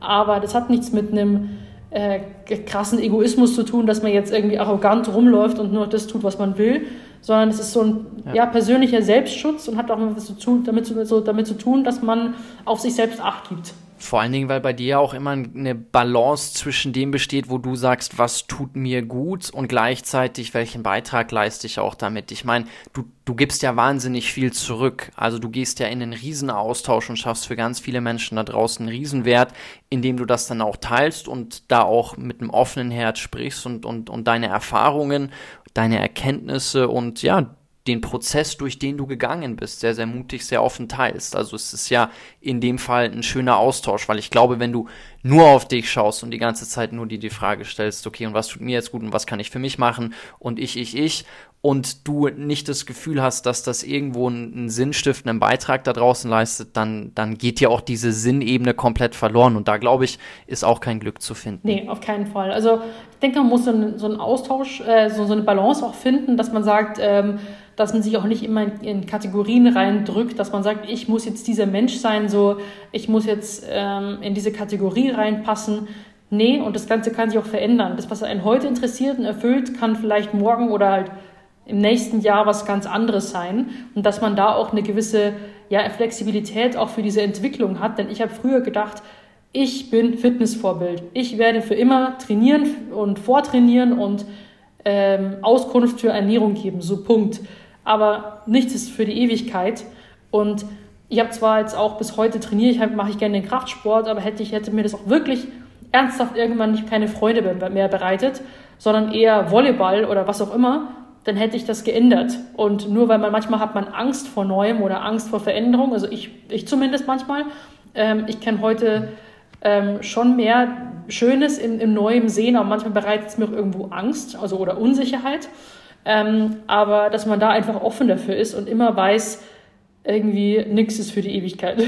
Aber das hat nichts mit einem äh, krassen Egoismus zu tun, dass man jetzt irgendwie arrogant rumläuft und nur das tut, was man will, sondern es ist so ein ja. ja persönlicher Selbstschutz und hat auch was zu tun, damit, so, damit zu tun, dass man auf sich selbst Acht gibt. Vor allen Dingen, weil bei dir auch immer eine Balance zwischen dem besteht, wo du sagst, was tut mir gut und gleichzeitig, welchen Beitrag leiste ich auch damit. Ich meine, du, du gibst ja wahnsinnig viel zurück. Also du gehst ja in einen Riesenaustausch und schaffst für ganz viele Menschen da draußen einen Riesenwert, indem du das dann auch teilst und da auch mit einem offenen Herz sprichst und, und, und deine Erfahrungen, deine Erkenntnisse und ja, den Prozess, durch den du gegangen bist, sehr, sehr mutig, sehr offen teilst. Also es ist ja in dem Fall ein schöner Austausch, weil ich glaube, wenn du nur auf dich schaust und die ganze Zeit nur dir die Frage stellst, okay, und was tut mir jetzt gut und was kann ich für mich machen und ich, ich, ich, und du nicht das Gefühl hast, dass das irgendwo einen sinnstiftenden Beitrag da draußen leistet, dann, dann geht dir auch diese Sinnebene komplett verloren. Und da, glaube ich, ist auch kein Glück zu finden. Nee, auf keinen Fall. Also ich denke, man muss so einen, so einen Austausch, äh, so, so eine Balance auch finden, dass man sagt, ähm, dass man sich auch nicht immer in, Kategorien reindrückt, dass man sagt, ich muss jetzt dieser Mensch sein, so ich muss jetzt ähm, in diese Kategorie reinpassen. Nee, und das Ganze kann sich auch verändern. Das, was einen heute interessiert und erfüllt, kann vielleicht morgen oder halt im nächsten Jahr was ganz anderes sein. Und dass man da auch eine gewisse ja, Flexibilität auch für diese Entwicklung hat. Denn ich habe früher gedacht, ich bin Fitnessvorbild. Ich werde für immer trainieren und vortrainieren und ähm, Auskunft für Ernährung geben. So Punkt aber nichts ist für die Ewigkeit. Und ich habe zwar jetzt auch bis heute trainiere, ich mache ich gerne den Kraftsport, aber hätte ich hätte mir das auch wirklich ernsthaft irgendwann nicht keine Freude mehr bereitet, sondern eher Volleyball oder was auch immer, dann hätte ich das geändert. Und nur weil man manchmal hat man Angst vor Neuem oder Angst vor Veränderung, also ich, ich zumindest manchmal, ähm, ich kann heute ähm, schon mehr Schönes im, im Neuen sehen, aber manchmal bereitet es mir auch irgendwo Angst also, oder Unsicherheit. Ähm, aber dass man da einfach offen dafür ist und immer weiß, irgendwie nichts ist für die Ewigkeit.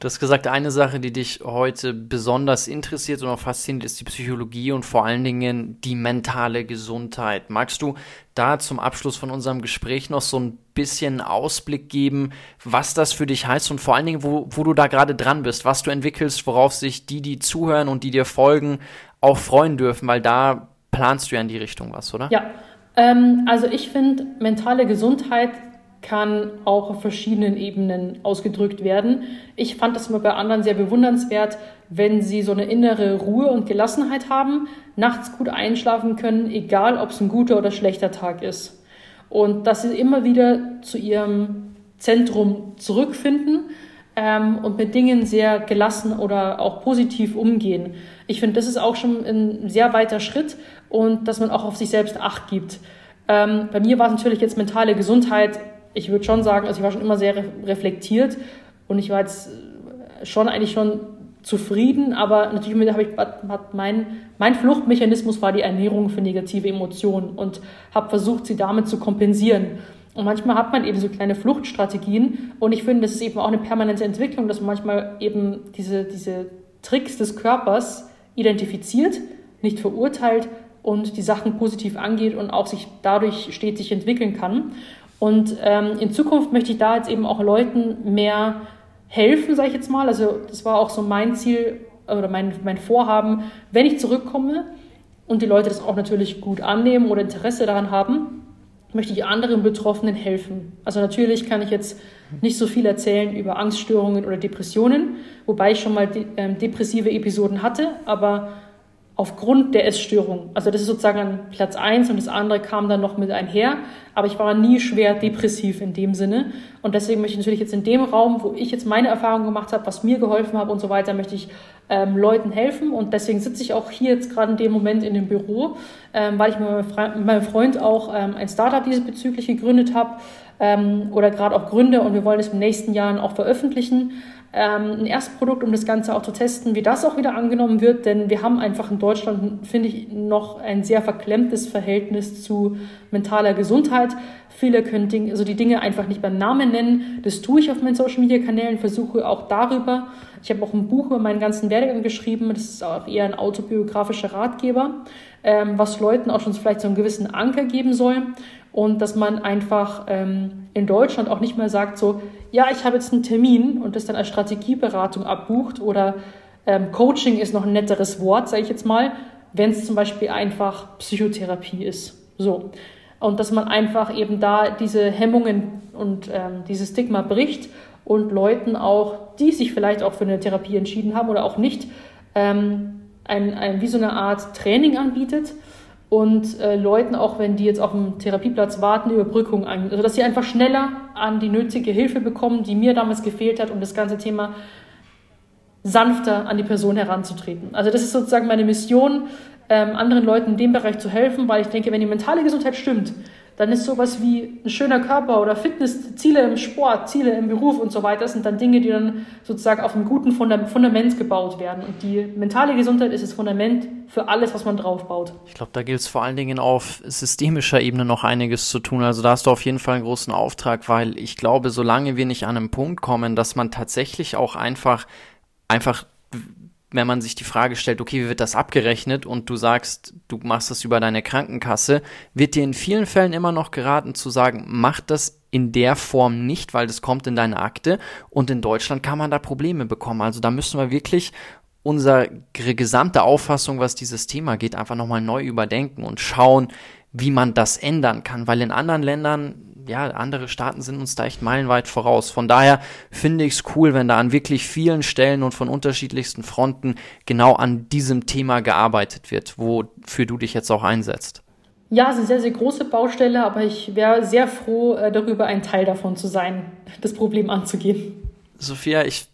Du hast gesagt, eine Sache, die dich heute besonders interessiert und auch fasziniert, ist die Psychologie und vor allen Dingen die mentale Gesundheit. Magst du da zum Abschluss von unserem Gespräch noch so ein bisschen Ausblick geben, was das für dich heißt und vor allen Dingen, wo, wo du da gerade dran bist, was du entwickelst, worauf sich die, die zuhören und die dir folgen, auch freuen dürfen, weil da planst du ja in die Richtung was, oder? Ja, ähm, also ich finde, mentale Gesundheit kann auch auf verschiedenen Ebenen ausgedrückt werden. Ich fand das immer bei anderen sehr bewundernswert, wenn sie so eine innere Ruhe und Gelassenheit haben, nachts gut einschlafen können, egal ob es ein guter oder schlechter Tag ist. Und dass sie immer wieder zu ihrem Zentrum zurückfinden ähm, und mit Dingen sehr gelassen oder auch positiv umgehen. Ich finde, das ist auch schon ein sehr weiter Schritt und dass man auch auf sich selbst Acht gibt. Ähm, bei mir war es natürlich jetzt mentale Gesundheit. Ich würde schon sagen, also ich war schon immer sehr re reflektiert und ich war jetzt schon eigentlich schon zufrieden, aber natürlich habe ich hat mein mein Fluchtmechanismus war die Ernährung für negative Emotionen und habe versucht, sie damit zu kompensieren. Und manchmal hat man eben so kleine Fluchtstrategien und ich finde, das ist eben auch eine permanente Entwicklung, dass man manchmal eben diese diese Tricks des Körpers identifiziert, nicht verurteilt, und die Sachen positiv angeht und auch sich dadurch stetig entwickeln kann. Und ähm, in Zukunft möchte ich da jetzt eben auch Leuten mehr helfen, sage ich jetzt mal. Also das war auch so mein Ziel oder mein, mein Vorhaben, wenn ich zurückkomme und die Leute das auch natürlich gut annehmen oder Interesse daran haben, möchte ich anderen Betroffenen helfen. Also natürlich kann ich jetzt nicht so viel erzählen über Angststörungen oder Depressionen, wobei ich schon mal de äh, depressive Episoden hatte, aber aufgrund der Essstörung. Also das ist sozusagen an Platz eins und das andere kam dann noch mit einher. Aber ich war nie schwer depressiv in dem Sinne. Und deswegen möchte ich natürlich jetzt in dem Raum, wo ich jetzt meine Erfahrungen gemacht habe, was mir geholfen hat und so weiter, möchte ich ähm, Leuten helfen. Und deswegen sitze ich auch hier jetzt gerade in dem Moment in dem Büro, ähm, weil ich mit meinem Freund auch ähm, ein Startup diesbezüglich gegründet habe ähm, oder gerade auch gründe und wir wollen es im nächsten Jahr auch veröffentlichen ein Erstprodukt, um das Ganze auch zu testen, wie das auch wieder angenommen wird, denn wir haben einfach in Deutschland, finde ich, noch ein sehr verklemmtes Verhältnis zu mentaler Gesundheit. Viele können Dinge, also die Dinge einfach nicht beim Namen nennen. Das tue ich auf meinen Social Media Kanälen, versuche auch darüber. Ich habe auch ein Buch über meinen ganzen Werdegang geschrieben. Das ist auch eher ein autobiografischer Ratgeber, ähm, was Leuten auch schon vielleicht so einen gewissen Anker geben soll und dass man einfach ähm, in Deutschland auch nicht mehr sagt so, ja, ich habe jetzt einen Termin und das dann als Strategieberatung abbucht oder Ähm, Coaching ist noch ein netteres Wort, sage ich jetzt mal, wenn es zum Beispiel einfach Psychotherapie ist. So. Und dass man einfach eben da diese Hemmungen und ähm, dieses Stigma bricht und Leuten auch, die sich vielleicht auch für eine Therapie entschieden haben oder auch nicht, ähm, ein, ein, wie so eine Art Training anbietet und äh, Leuten, auch wenn die jetzt auf dem Therapieplatz warten, Überbrückung an, also dass sie einfach schneller an die nötige Hilfe bekommen, die mir damals gefehlt hat, um das ganze Thema sanfter an die Person heranzutreten. Also das ist sozusagen meine Mission, ähm, anderen Leuten in dem Bereich zu helfen, weil ich denke, wenn die mentale Gesundheit stimmt, dann ist sowas wie ein schöner Körper oder Fitness, Ziele im Sport, Ziele im Beruf und so weiter, sind dann Dinge, die dann sozusagen auf einem guten Fundament gebaut werden. Und die mentale Gesundheit ist das Fundament für alles, was man draufbaut. Ich glaube, da gilt es vor allen Dingen auf systemischer Ebene noch einiges zu tun. Also da hast du auf jeden Fall einen großen Auftrag, weil ich glaube, solange wir nicht an einen Punkt kommen, dass man tatsächlich auch einfach, einfach wenn man sich die Frage stellt, okay, wie wird das abgerechnet? Und du sagst, du machst das über deine Krankenkasse, wird dir in vielen Fällen immer noch geraten zu sagen, mach das in der Form nicht, weil das kommt in deine Akte. Und in Deutschland kann man da Probleme bekommen. Also da müssen wir wirklich unsere gesamte Auffassung, was dieses Thema geht, einfach nochmal neu überdenken und schauen, wie man das ändern kann, weil in anderen Ländern ja, andere Staaten sind uns da echt meilenweit voraus. Von daher finde ich es cool, wenn da an wirklich vielen Stellen und von unterschiedlichsten Fronten genau an diesem Thema gearbeitet wird, wofür du dich jetzt auch einsetzt. Ja, es ist eine sehr, sehr große Baustelle, aber ich wäre sehr froh äh, darüber, ein Teil davon zu sein, das Problem anzugehen. Sophia, ich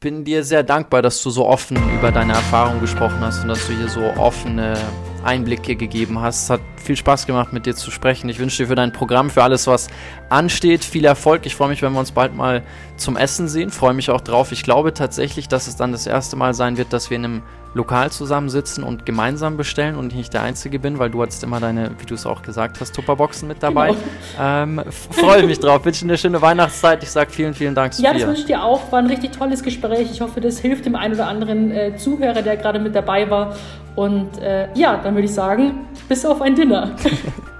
bin dir sehr dankbar, dass du so offen über deine Erfahrungen gesprochen hast und dass du hier so offene Einblicke gegeben hast. Es hat viel Spaß gemacht, mit dir zu sprechen. Ich wünsche dir für dein Programm, für alles, was ansteht, viel Erfolg. Ich freue mich, wenn wir uns bald mal zum Essen sehen. Freue mich auch drauf. Ich glaube tatsächlich, dass es dann das erste Mal sein wird, dass wir in einem Lokal zusammensitzen und gemeinsam bestellen und ich nicht der Einzige bin, weil du hattest immer deine, wie du es auch gesagt hast, Tupperboxen mit dabei. Genau. Ähm, freue mich drauf. Wünsche dir eine schöne Weihnachtszeit. Ich sage vielen, vielen Dank. Ja, das wünsche ich dir auch. War ein richtig tolles Gespräch. Ich hoffe, das hilft dem einen oder anderen äh, Zuhörer, der gerade mit dabei war. Und äh, ja, dann würde ich sagen, bis auf ein Dinner.